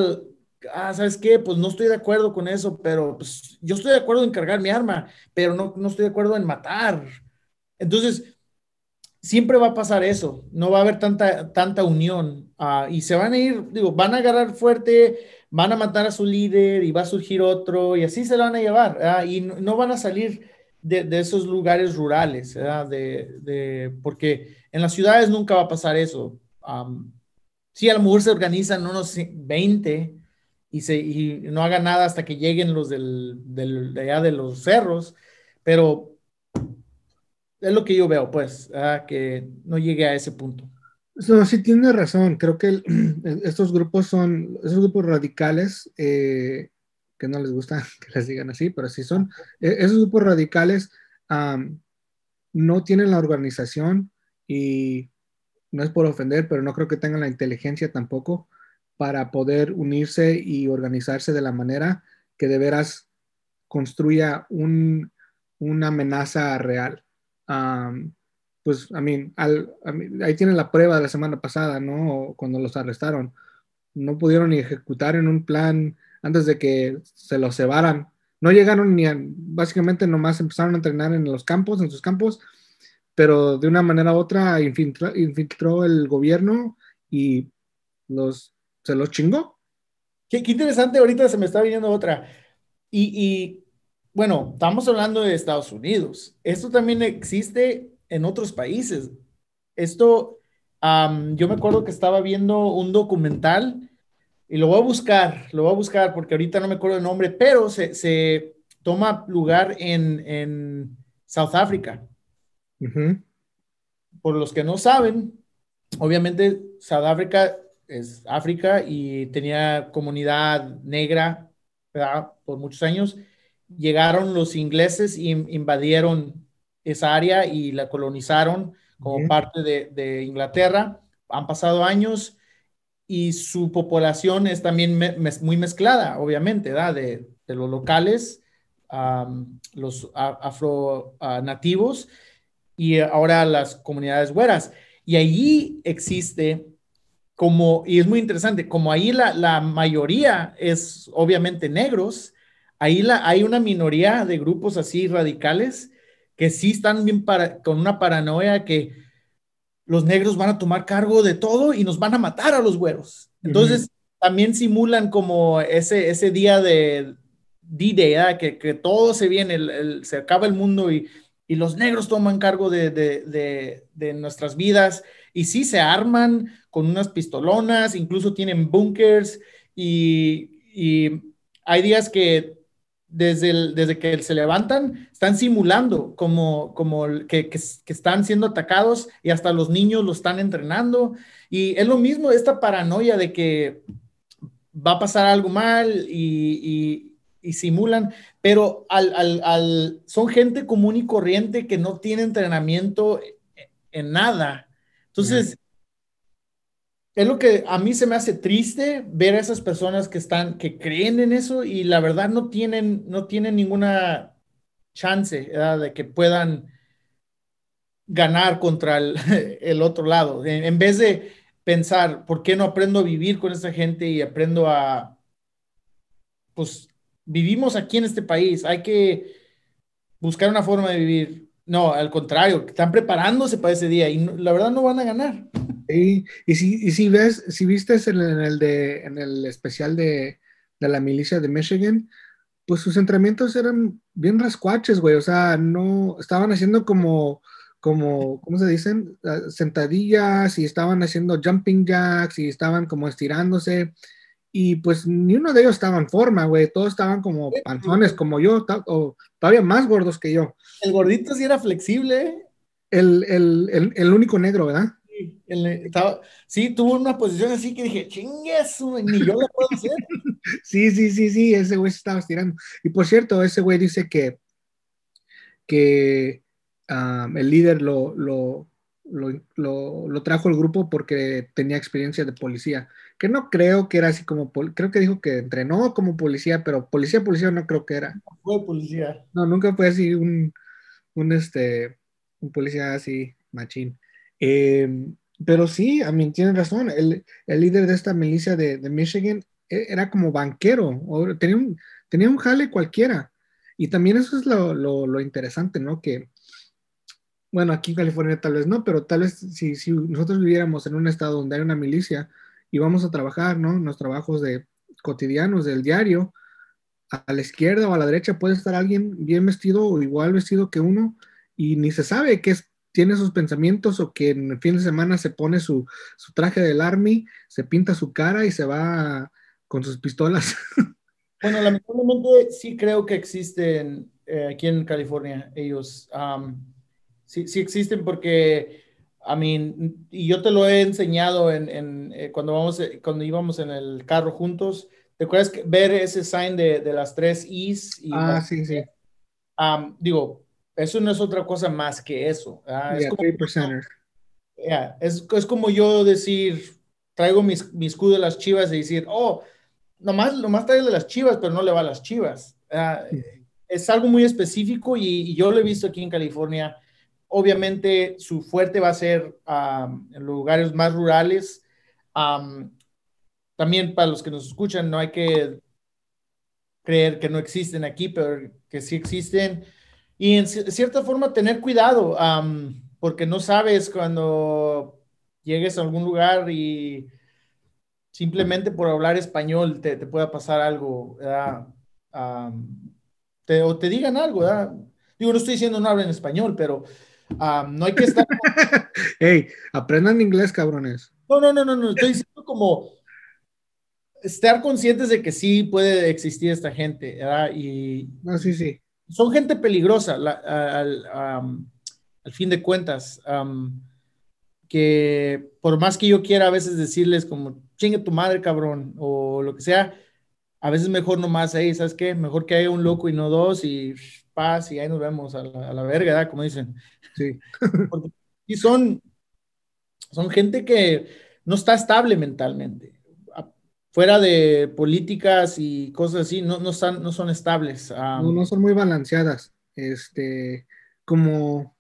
ah, ¿sabes qué? Pues no estoy de acuerdo con eso, pero pues, yo estoy de acuerdo en cargar mi arma, pero no, no estoy de acuerdo en matar. Entonces, siempre va a pasar eso, no va a haber tanta, tanta unión ah, y se van a ir, digo, van a agarrar fuerte, van a matar a su líder y va a surgir otro y así se lo van a llevar ah, y no, van a salir de, esos lugares rurales, de, de, porque en las ciudades nunca va a pasar eso. Sí, a lo mejor se organizan unos 20 y, se, y no hagan nada hasta que lleguen los del, del, de allá de los cerros, pero es lo que yo veo, pues, que no llegue a ese punto. Sí tiene razón. Creo que estos grupos son, esos grupos radicales, eh, que no les gusta que les digan así, pero sí son, e, esos grupos radicales no tienen la organización y no es por ofender, pero no creo que tengan la inteligencia tampoco para poder unirse y organizarse de la manera que de veras construya un, una amenaza real. pues, a mí, ahí tienen la prueba de la semana pasada, ¿no? Cuando los arrestaron. No pudieron ni ejecutar en un plan antes de que se los cebaran. No llegaron ni a, básicamente nomás empezaron a entrenar en los campos, en sus campos, pero de una manera u otra infiltró, el gobierno y los, se los chingó. Qué, interesante, ahorita se me está viniendo otra. Y, bueno, estamos hablando de Estados Unidos. Esto también existe en otros países. Esto, yo me acuerdo que estaba viendo un documental y lo voy a buscar, lo voy a buscar porque ahorita no me acuerdo el nombre, pero se, se toma lugar en, en South África. Por los que no saben, obviamente Sudáfrica es África y tenía comunidad negra por muchos años, llegaron los ingleses y invadieron esa área y la colonizaron como parte de, Inglaterra. Han pasado años y su población es también muy mezclada, obviamente, De, los locales, los afro nativos y ahora las comunidades güeras. Y allí existe como, y es muy interesante, como ahí la, la mayoría es obviamente negros, ahí la, hay una minoría de grupos así radicales que sí están bien para, con una paranoia que los negros van a tomar cargo de todo y nos van a matar a los güeros. Entonces, también simulan como ese, ese día de D-Day, que, que, todo se viene, el, se acaba el mundo y, y los negros toman cargo de, de, de, de nuestras vidas. Y sí se arman con unas pistolonas, incluso tienen bunkers y, hay días que desde, desde que se levantan están simulando como, como que, que, están siendo atacados y hasta los niños lo están entrenando. Y es lo mismo, esta paranoia de que va a pasar algo mal y, y, simulan, pero al, al, son gente común y corriente que no tiene entrenamiento en nada. Entonces, es lo que a mí se me hace triste ver a esas personas que están, que creen en eso y la verdad no tienen, no tienen ninguna chance de que puedan ganar contra el, otro lado. En, vez de pensar, ¿por qué no aprendo a vivir con esa gente y aprendo a, pues, vivimos aquí en este país, hay que buscar una forma de vivir. No, al contrario, están preparándose para ese día y la verdad no van a ganar. Y, y, si, y si ves, si viste en el, de, en el especial de, de, la milicia de Michigan, pues sus entrenamientos eran bien rascuaches, güey. O sea, no, estaban haciendo como, como, ¿cómo se dicen? Ah, sentadillas y estaban haciendo jumping jacks y estaban como estirándose. Y pues ni uno de ellos estaba en forma, güey. Todos estaban como panzones, como yo, o todavía más gordos que yo. El gordito sí era flexible. El, el, el, el único negro, ¿verdad? Sí, tuvo una posición así que dije, chingues, ni yo la puedo hacer. sí, sí, sí, sí, ese güey se estaba estirando. Y por cierto, ese güey dice que, que el líder lo, lo, lo, lo, trajo al grupo porque tenía experiencia de policía. Que no creo que era así como, creo que dijo que entrenó como policía, pero policía, policía no creo que era. No fue policía. No, nunca fue así un, un, este, un policía así, machín. Em, pero sí, a mí tienen razón, el, el, líder de esta milicia de, de, Michigan e, era como banquero, o tenía, un, tenía un jale cualquiera. Y también eso es lo, lo, lo, interesante, ¿no? Que, bueno, aquí en California tal vez no, pero tal vez si, si nosotros viviéramos en un estado donde hay una milicia y vamos a trabajar, ¿no? Los trabajos de cotidianos del diario, a la izquierda o a la derecha puede estar alguien bien vestido o igual vestido que uno y ni se sabe qué es tiene sus pensamientos o que en el fin de semana se pone su, traje del army, se pinta su cara y se va con sus pistolas. Bueno, lamentablemente sí creo que existen eh, aquí en California ellos. sí, sí existen porque, a mí, y yo te lo he enseñado en, eh, cuando, vamos, eh, cuando íbamos en el carro juntos. ¿Te acuerdas ver ese sign de, las tres Is? Y ah, sí, sí. digo, eso no es otra cosa más que eso. es, como, es, como yo decir, traigo mi escudo de las chivas y decir, oh, nomás, nomás traigo de las chivas, pero no le va a las chivas. Es algo muy específico y, yo lo he visto aquí en California. Obviamente su fuerte va a ser en lugares más rurales. también para los que nos escuchan, no hay que creer que no existen aquí, pero que sí existen y en cierta forma tener cuidado, porque no sabes cuando llegues a algún lugar y simplemente por hablar español te, te pueda pasar algo, te, o te digan algo, Digo, no estoy diciendo no hablen español, pero no hay que estar... hey, aprendan inglés, cabrones. No, no, no, no, no, estoy diciendo como estar conscientes de que sí puede existir esta gente, ¿verdad? Y... No, sí, sí son gente peligrosa al, fin de cuentas, que por más que yo quiera a veces decirles como chingue tu madre cabrón o lo que sea, a veces mejor nomás ahí, ¿sabes qué? Mejor que haya un loco y no dos y paz y ahí nos vemos a la, a la verga, ¿verdad? Como dicen. Sí. y son, son gente que no está estable mentalmente. Fuera de políticas y cosas así, no, no, están, no son estables. no, no son muy balanceadas. Este, como,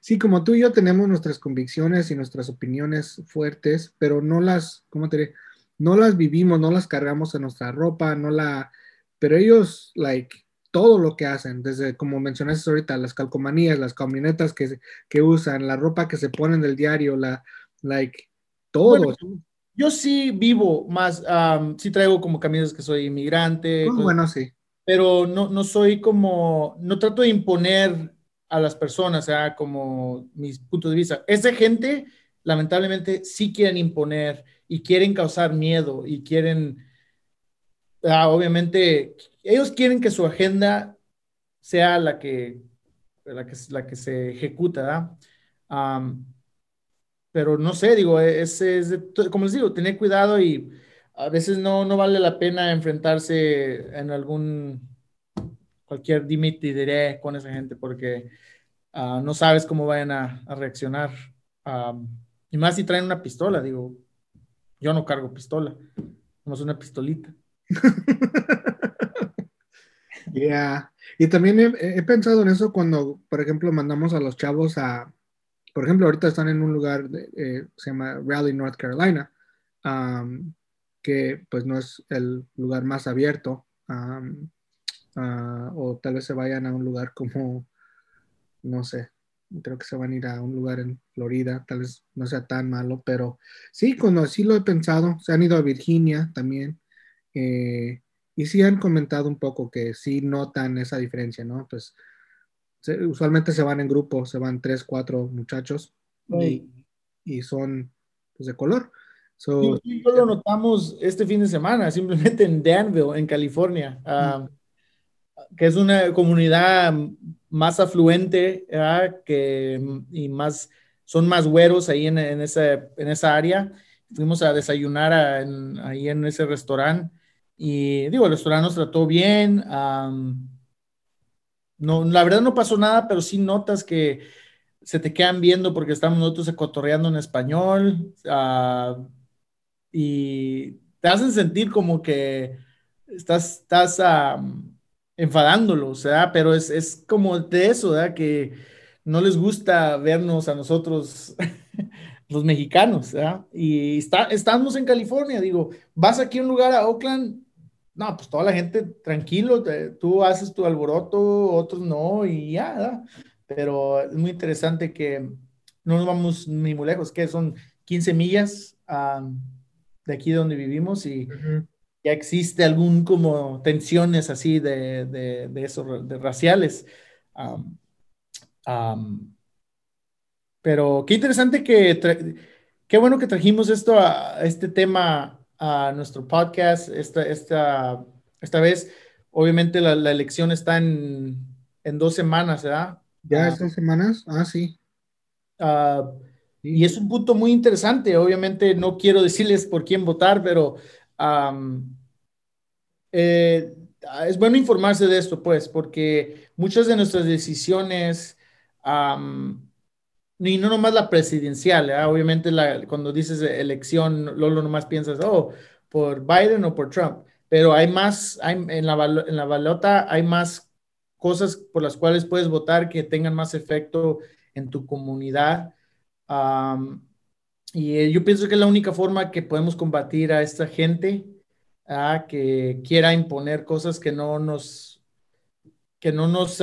sí, como tú y yo tenemos nuestras convicciones y nuestras opiniones fuertes, pero no las, ¿cómo te diré? No las vivimos, no las cargamos en nuestra ropa, no la, pero ellos, like, todo lo que hacen, desde como mencionaste ahorita, las calcomanías, las camionetas que, que usan, la ropa que se ponen del diario, la, like, todo. Yo sí vivo más, sí traigo como camisas que soy inmigrante. Pues bueno, sí. Pero no, no soy como, no trato de imponer a las personas, o sea, como mis puntos de vista. Esa gente, lamentablemente, sí quieren imponer y quieren causar miedo y quieren, ah, obviamente, ellos quieren que su agenda sea la que, la que, la que se ejecuta, pero no sé, digo, es, es como les digo, tener cuidado y a veces no, no vale la pena enfrentarse en algún, cualquier dimite y diré con esa gente porque ah, no sabes cómo vayan a, reaccionar. y más si traen una pistola, digo, yo no cargo pistola, no es una pistolita. Ya, y también he, pensado en eso cuando, por ejemplo, mandamos a los chavos a, por ejemplo, ahorita están en un lugar, de, eh, se llama Raleigh, North Carolina, que pues no es el lugar más abierto, ah, o tal vez se vayan a un lugar como, no sé, creo que se van a ir a un lugar en Florida, tal vez no sea tan malo, pero sí, cuando sí lo he pensado, se han ido a Virginia también, eh, y sí han comentado un poco que sí notan esa diferencia, ¿no? Pues usualmente se van en grupo, se van tres, cuatro muchachos y, son pues, de color. So, lo notamos este fin de semana, simplemente en Danville, en California, ah, que es una comunidad más afluente que, y más, son más güeros ahí en, en, esa, en esa área. Fuimos a desayunar ahí en ese restaurante y digo, el restaurante nos trató bien. No, la verdad no pasó nada, pero sí notas que se te quedan viendo porque estamos nosotros ecotorreando en español ah, y te hacen sentir como que estás, estás enfadándolos, o sea, pero es, es como de eso, ¿verdad? Que no les gusta vernos a nosotros los mexicanos. Y está, estamos en California, digo, vas aquí a un lugar a Oakland, no, pues toda la gente tranquilo, tú haces tu alboroto, otros no, y ya, ¿verdad? Pero es muy interesante que no nos vamos ni muy lejos, que son 15 millas de aquí donde vivimos y ya existe algún como tensiones así de, de, de eso, de raciales. pero qué interesante que, qué bueno que trajimos esto a este tema a nuestro podcast esta, esta, esta vez. Obviamente la, la elección está en, en, dos semanas, ¿verdad? Ya uh, dos semanas, ah, sí. Uh, y es un punto muy interesante. Obviamente no quiero decirles por quién votar, pero um, eh, es bueno informarse de esto, pues, porque muchas de nuestras decisiones um, y no nomás la presidencial, ¿eh? obviamente cuando dices elección, Lolo nomás piensas, oh, por Biden o por Trump, pero hay más, hay, en, la, en la balota hay más cosas por las cuales puedes votar que tengan más efecto en tu comunidad. Y yo pienso que es la única forma que podemos combatir a esta gente ¿ah? que quiera imponer cosas que no nos, que no nos,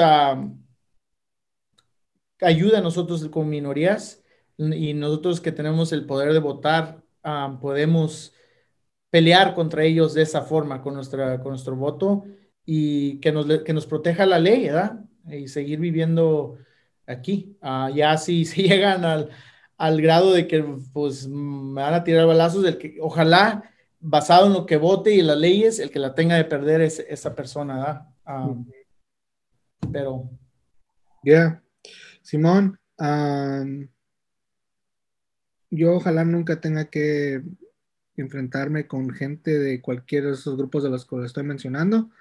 ayuda a nosotros como minorías y nosotros que tenemos el poder de votar, podemos pelear contra ellos de esa forma, con, nuestra, con nuestro voto y que nos, que nos proteja la ley, ¿verdad? Y seguir viviendo aquí. Uh, ya si, si llegan al, al, grado de que pues me van a tirar balazos, el que, ojalá basado en lo que vote y las leyes, el que la tenga de perder es esa persona, ¿verdad? pero... Ya. Simón, yo ojalá nunca tenga que enfrentarme con gente de cualquiera de esos grupos de los que estoy mencionando.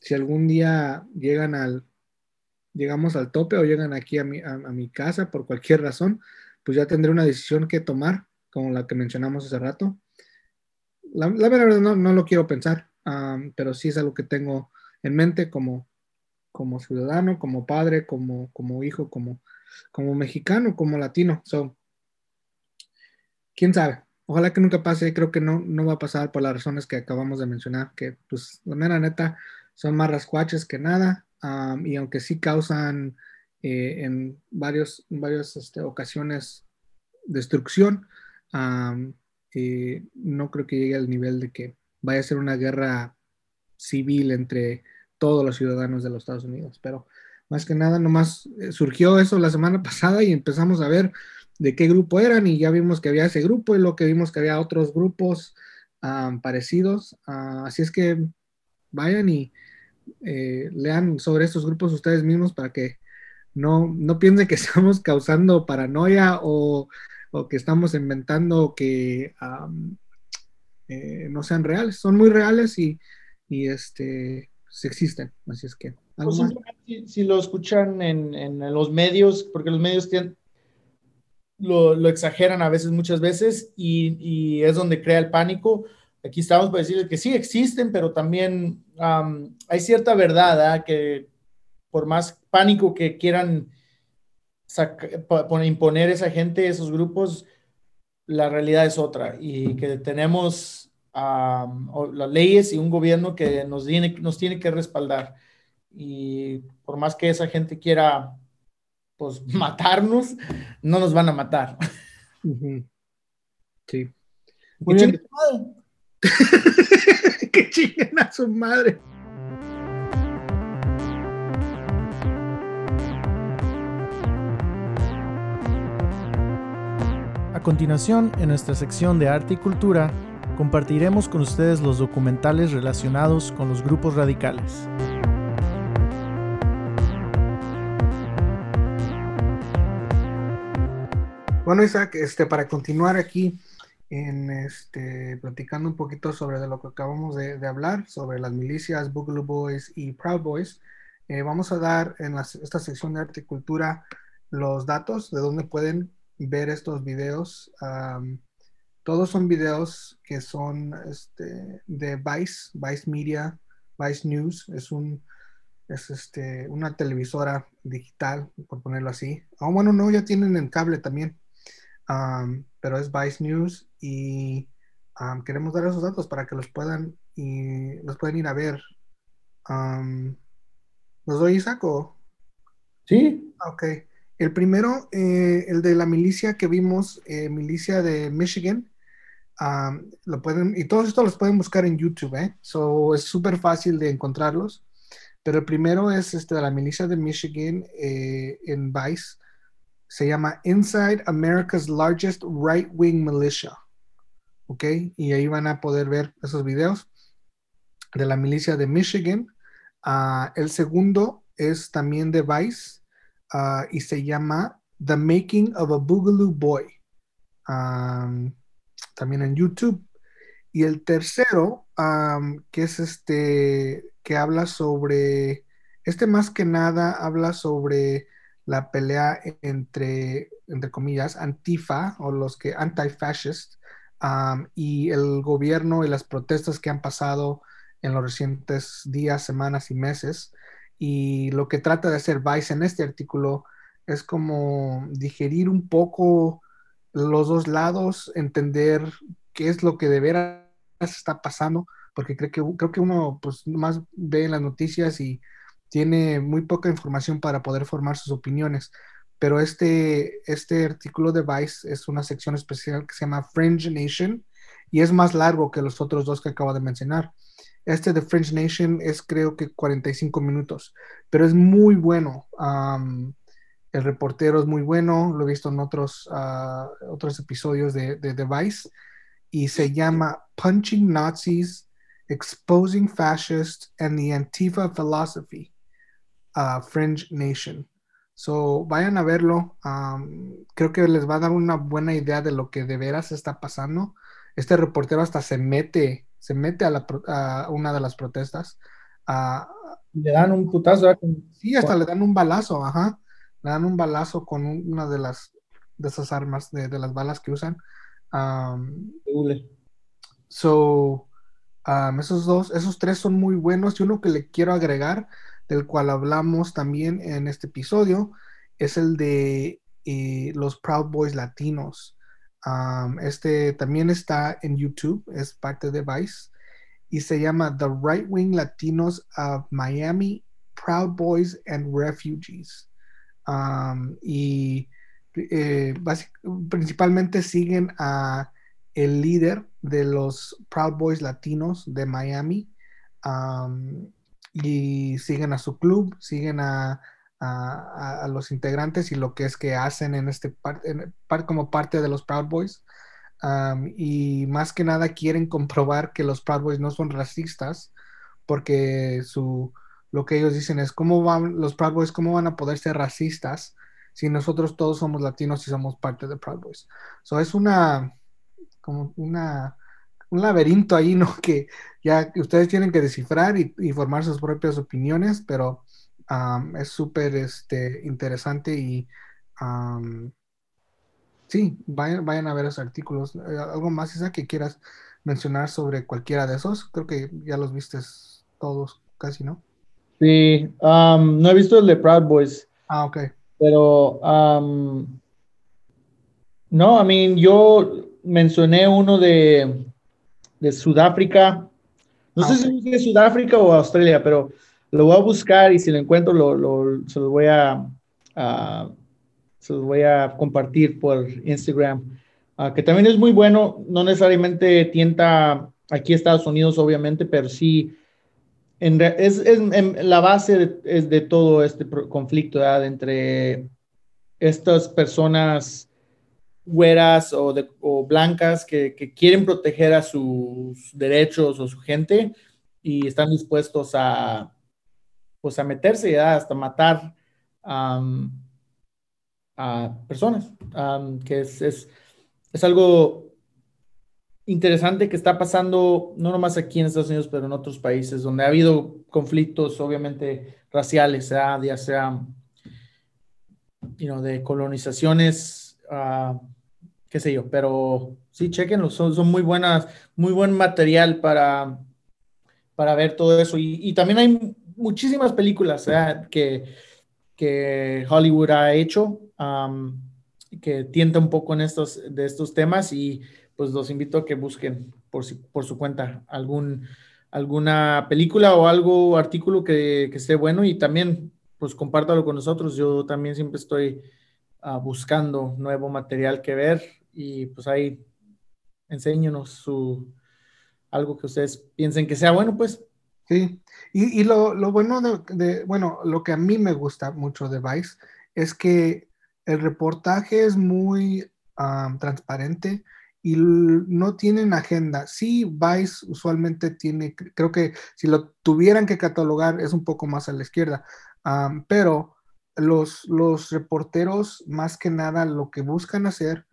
si algún día llegan al, llegamos al tope o llegan aquí a mi, a mi casa por cualquier razón, pues ya tendré una decisión que tomar, como la que mencionamos hace rato. La, verdad no, no, lo quiero pensar, pero sí es algo que tengo en mente como, como ciudadano, como padre, como, como hijo, como, como mexicano, como latino. So, quién sabe. Ojalá que nunca pase, creo que no, no va a pasar por las razones que acabamos de mencionar, que pues la mera neta son más rascuaches que nada, y aunque sí causan eh, en varios, varias este, ocasiones destrucción. Eh, no creo que llegue al nivel de que vaya a ser una guerra civil entre todos los ciudadanos de los Estados Unidos, pero más que nada nomás eh, surgió eso la semana pasada y empezamos a ver de qué grupo eran y ya vimos que había ese grupo y lo que vimos que había otros grupos parecidos. Ah, así es que vayan y lean sobre estos grupos ustedes mismos para que no, no piensen que estamos causando paranoia o, que estamos inventando que eh, no sean reales. Son muy reales y, este, se existen. Así es que. Pues si, lo escuchan en, los medios, porque los medios lo, exageran a veces, muchas veces, y, es donde crea el pánico. Aquí estamos para decirles que sí existen, pero también hay cierta verdad ¿ah? que por más pánico que quieran imponer esa gente, esos grupos, la realidad es otra y que tenemos las leyes y un gobierno que nos tiene, nos tiene que respaldar. Y por más que esa gente quiera pues matarnos, no nos van a matar. Sí. Muy bien. que chinguen a su madre. continuación, en nuestra sección de arte y cultura, compartiremos con ustedes los documentales relacionados con los grupos radicales. Bueno, Isaac, este, para continuar aquí en este, platicando un poquito sobre lo que acabamos de, hablar, sobre las milicias, Boogaloo Boys y Proud Boys, eh, vamos a dar en esta sección de arte y cultura los datos de dónde pueden ver estos videos. Todos son videos que son este, de Vice, Vice Media, Vice News. Es un es este, una televisora digital, por ponerlo así. Oh, bueno, no, ya tienen en cable también. pero es Vice News y queremos dar esos datos para que los puedan y los pueden ir a ver. ¿Los doy, Isaac? Sí. Ok. El primero, eh, el de la milicia que vimos, eh, milicia de Michigan, lo pueden, y todos estos los pueden buscar en YouTube, ¿eh? So, es súper fácil de encontrarlos. Pero el primero es este de la milicia de Michigan eh, en Vice. Se llama Inside America's Largest Right Wing Militia. ¿Ok? Y ahí van a poder ver esos videos de la milicia de Michigan. Ah, el segundo es también de Vice Ah, y se llama The Making of a Boogaloo Boy. También en YouTube. Y el tercero, que es este, que habla sobre, este más que nada habla sobre la pelea entre, entre comillas, Antifa o los que anti-fascist y el gobierno y las protestas que han pasado en los recientes días, semanas y meses y lo que trata de hacer Vice en este artículo es como digerir un poco los dos lados, entender qué es lo que de veras está pasando, porque creo que, creo que uno pues más ve en las noticias y tiene muy poca información para poder formar sus opiniones. Pero este, este artículo de Vice es una sección especial que se llama Fringe Nation y es más largo que los otros dos que acabo de mencionar. Este de French Nation es creo que 45 minutos, pero es muy bueno. El reportero es muy bueno, lo he visto en otros, ah, otros episodios de, de, Vice, y se llama Punching Nazis, Exposing Fascists and the Antifa Philosophy, uh, Fringe Nation. So, vayan a verlo. creo que les va a dar una buena idea de lo que de veras está pasando. Este reportero hasta se mete, se mete a, la, una de las protestas. le dan un putazo. Sí, hasta le dan un balazo, ajá. Le dan un balazo con una de las de esas armas, de, las balas que usan. so, esos dos, esos tres son muy buenos. Y uno que le quiero agregar del cual hablamos también en este episodio, es el de eh, los Proud Boys latinos. este también está en YouTube, es parte de Vice, y se llama The Right Wing Latinos of Miami, Proud Boys and Refugees. Y eh, principalmente siguen a el líder de los Proud Boys latinos de Miami y siguen a su club, siguen a, los integrantes y lo que es que hacen en este como parte de los Proud Boys. y más que nada quieren comprobar que los Proud Boys no son racistas, porque su, lo que ellos dicen es cómo van los Proud Boys, cómo van a poder ser racistas si nosotros todos somos latinos y somos parte de Proud Boys. So es una como una un laberinto ahí, ¿no? Que ya ustedes tienen que descifrar y, formar sus propias opiniones, pero es súper este, interesante y sí, vayan, vayan a ver esos artículos. Eh, ¿Algo más, Isa, que quieras mencionar sobre cualquiera de esos? Creo que ya los viste todos, casi, ¿no? Sí, no he visto el de Proud Boys. Ah, ok. Pero, no, I mean, yo mencioné uno de de Sudáfrica. No sé si es Sudáfrica o Australia, pero lo voy a buscar y si lo encuentro lo, se lo voy a, se voy a compartir por Instagram. Ah, que también es muy bueno, no necesariamente tienta aquí Estados Unidos, obviamente, pero sí en, es, la base de, es de todo este conflicto entre estas personas güeras o, de, blancas que, quieren proteger a sus derechos o su gente y están dispuestos a, pues a meterse hasta matar a personas, que es, es, es, algo interesante que está pasando no nomás aquí en Estados Unidos, pero en otros países donde ha habido conflictos obviamente raciales, ya sea you de colonizaciones uh, qué sé yo, pero sí, chequenlo, son, son muy buenas, muy buen material para, para ver todo eso. Y, también hay muchísimas películas que, que Hollywood ha hecho que tienta un poco en estos, de estos temas y pues los invito a que busquen por, por su cuenta algún, alguna película o algo, artículo que, que esté bueno y también pues compártalo con nosotros. Yo también siempre estoy ah, buscando nuevo material que ver y pues ahí enséñenos su, algo que ustedes piensen que sea bueno, pues. Sí, y, y lo, lo, bueno de, bueno, lo que a mí me gusta mucho de Vice es que el reportaje es muy transparente y no tienen agenda. Sí, Vice usualmente tiene, creo que si lo tuvieran que catalogar es un poco más a la izquierda, pero los, los reporteros más que nada lo que buscan hacer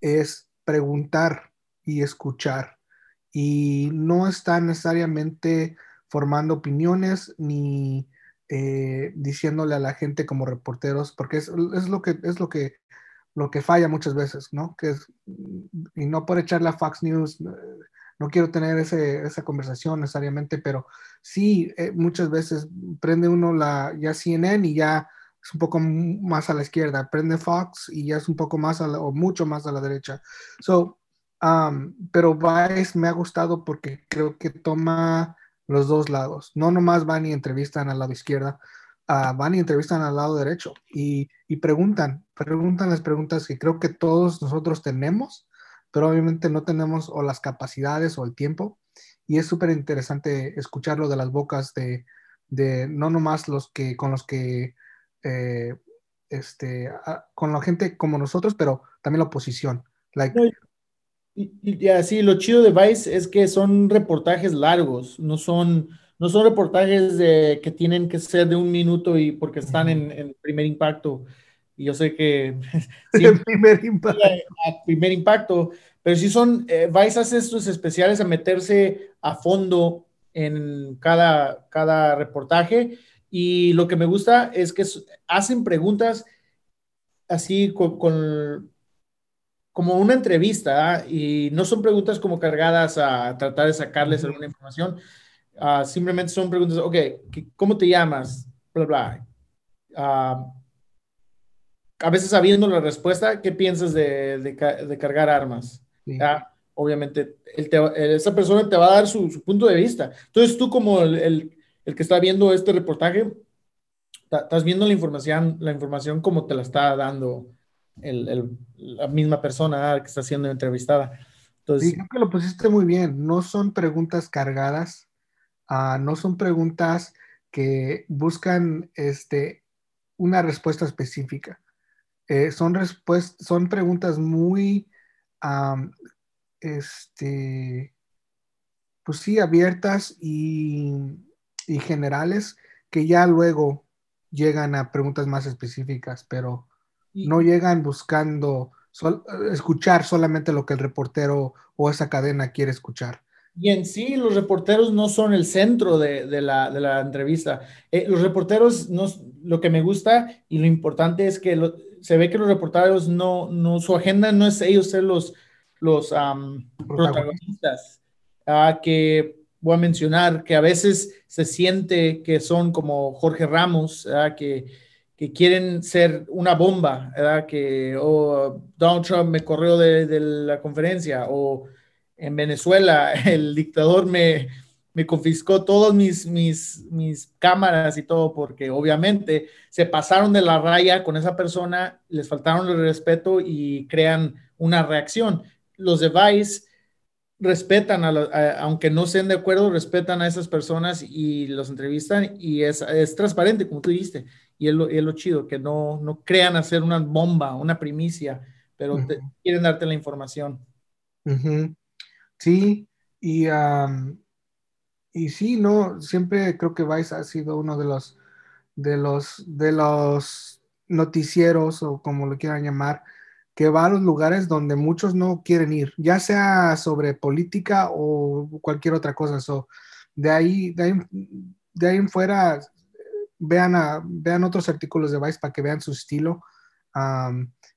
es preguntar y escuchar y no están necesariamente formando opiniones ni eh, diciéndole a la gente como reporteros, porque es, lo que es lo que lo que falla muchas veces, ¿no? Que es, y no por echarle a Fox News, eh, no quiero tener esa conversación necesariamente, pero sí, eh, muchas veces prende uno la ya CNN y ya es un poco más a la izquierda, prende Fox y ya es un poco más o mucho más a la derecha. So, um, pero Vice me ha gustado porque creo que toma los dos lados. No nomás van y entrevistan al lado izquierda, uh, van y entrevistan al lado derecho y, y, preguntan, preguntan las preguntas que creo que todos nosotros tenemos, pero obviamente no tenemos o las capacidades o el tiempo. Y es súper interesante escucharlo de las bocas de, de no nomás los que con los que eh, este, con la gente como nosotros, pero también la oposición. y, así, lo chido de Vice es que son reportajes largos, no son, no son reportajes de, que tienen que ser de un minuto y porque están en, en primer impacto. Y yo sé que... el primer impacto. primer impacto, pero si son, eh, vais a hacer estos especiales a meterse a fondo en cada, cada reportaje y lo que me gusta es que hacen preguntas así con, como una entrevista y no son preguntas como cargadas a tratar de sacarles alguna información, ah, simplemente son preguntas, ok, ¿cómo te llamas? Bla, bla. Ah, a veces sabiendo la respuesta, ¿qué piensas de, de, cargar armas? Obviamente, esa persona te va a dar su, punto de vista. Entonces tú como el, el, que está viendo este reportaje, estás viendo la información, la información como te la está dando el, la misma persona que está siendo entrevistada. Entonces, sí, creo que lo pusiste muy bien. No son preguntas cargadas, uh, no son preguntas que buscan este, una respuesta específica. Eh, son, son preguntas muy, um, este, pues sí, abiertas y, y, generales que ya luego llegan a preguntas más específicas, pero no llegan buscando escuchar solamente lo que el reportero o esa cadena quiere escuchar. Y en sí, los reporteros no son el centro de, la, entrevista. Eh, los reporteros, no, lo que me gusta y lo importante es que se ve que los reporteros no, no, su agenda no es ellos ser los, los protagonistas. Ah, que voy a mencionar que a veces se siente que son como Jorge Ramos, que que quieren ser una bomba, ¿verdad? Que oh, Donald Trump me corrió de, la conferencia o en Venezuela el dictador me, me confiscó todas mis, mis, mis cámaras y todo porque obviamente se pasaron de la raya con esa persona, les faltaron el respeto y crean una reacción. Los de Vice respetan, a, aunque no sean de acuerdo, respetan a esas personas y los entrevistan y es, es transparente, como tú dijiste y es lo, chido, que no, no crean hacer una bomba, una primicia, pero quieren darte la información. Sí, y, y sí, no, siempre creo que Vice ha sido uno de los, de los, de los noticieros o como lo quieran llamar, que va a los lugares donde muchos no quieren ir, ya sea sobre política o cualquier otra cosa. So, de ahí, de ahí, de ahí en fuera, vean, vean otros artículos de Vice para que vean su estilo.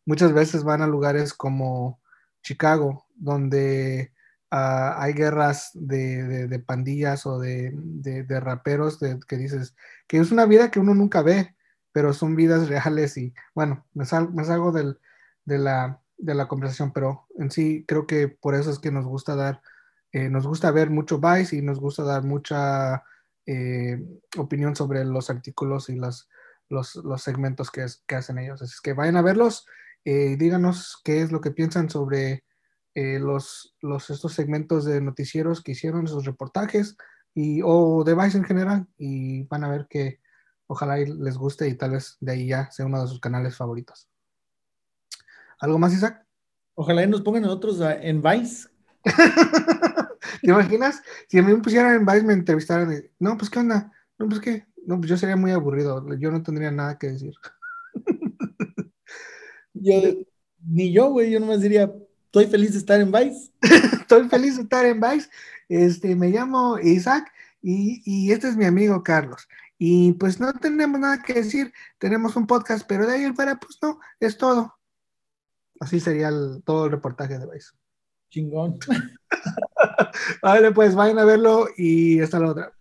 muchas veces van a lugares como Chicago, donde ah, hay guerras de, pandillas o de, raperos que dices que es una vida que uno nunca ve, pero son vidas reales y bueno, me, salgo del, de, la, de la conversación, pero en sí creo que por eso es que nos gusta dar, eh, nos gusta ver mucho Vice y nos gusta dar mucha eh, opinión sobre los artículos y los, los, segmentos que, que, hacen ellos. Así que vayan a verlos, eh, díganos qué es lo que piensan sobre eh, los, los, estos segmentos de noticieros que hicieron, esos reportajes y, o de Vice en general y van a ver que ojalá les guste y tal vez de ahí ya sea uno de sus canales favoritos. ¿Algo más, Isaac? Ojalá nos pongan nosotros en Vice. ¿Te imaginas? Si a mí me pusieran en Vice, me entrevistaran. no, pues, ¿qué onda? No, pues, ¿qué? No, pues yo sería muy aburrido. Yo no tendría nada que decir. yo, ni yo, güey. Yo nomás diría, estoy feliz de estar en Vice. estoy feliz de estar en Vice. Este, me llamo Isaac y, y este es mi amigo Carlos. Y pues no tenemos nada que decir. Tenemos un podcast, pero de ahí en fuera, pues no, es todo. Así sería todo el reportaje de Vice. Chingón. vale, pues vayan a verlo y hasta la otra.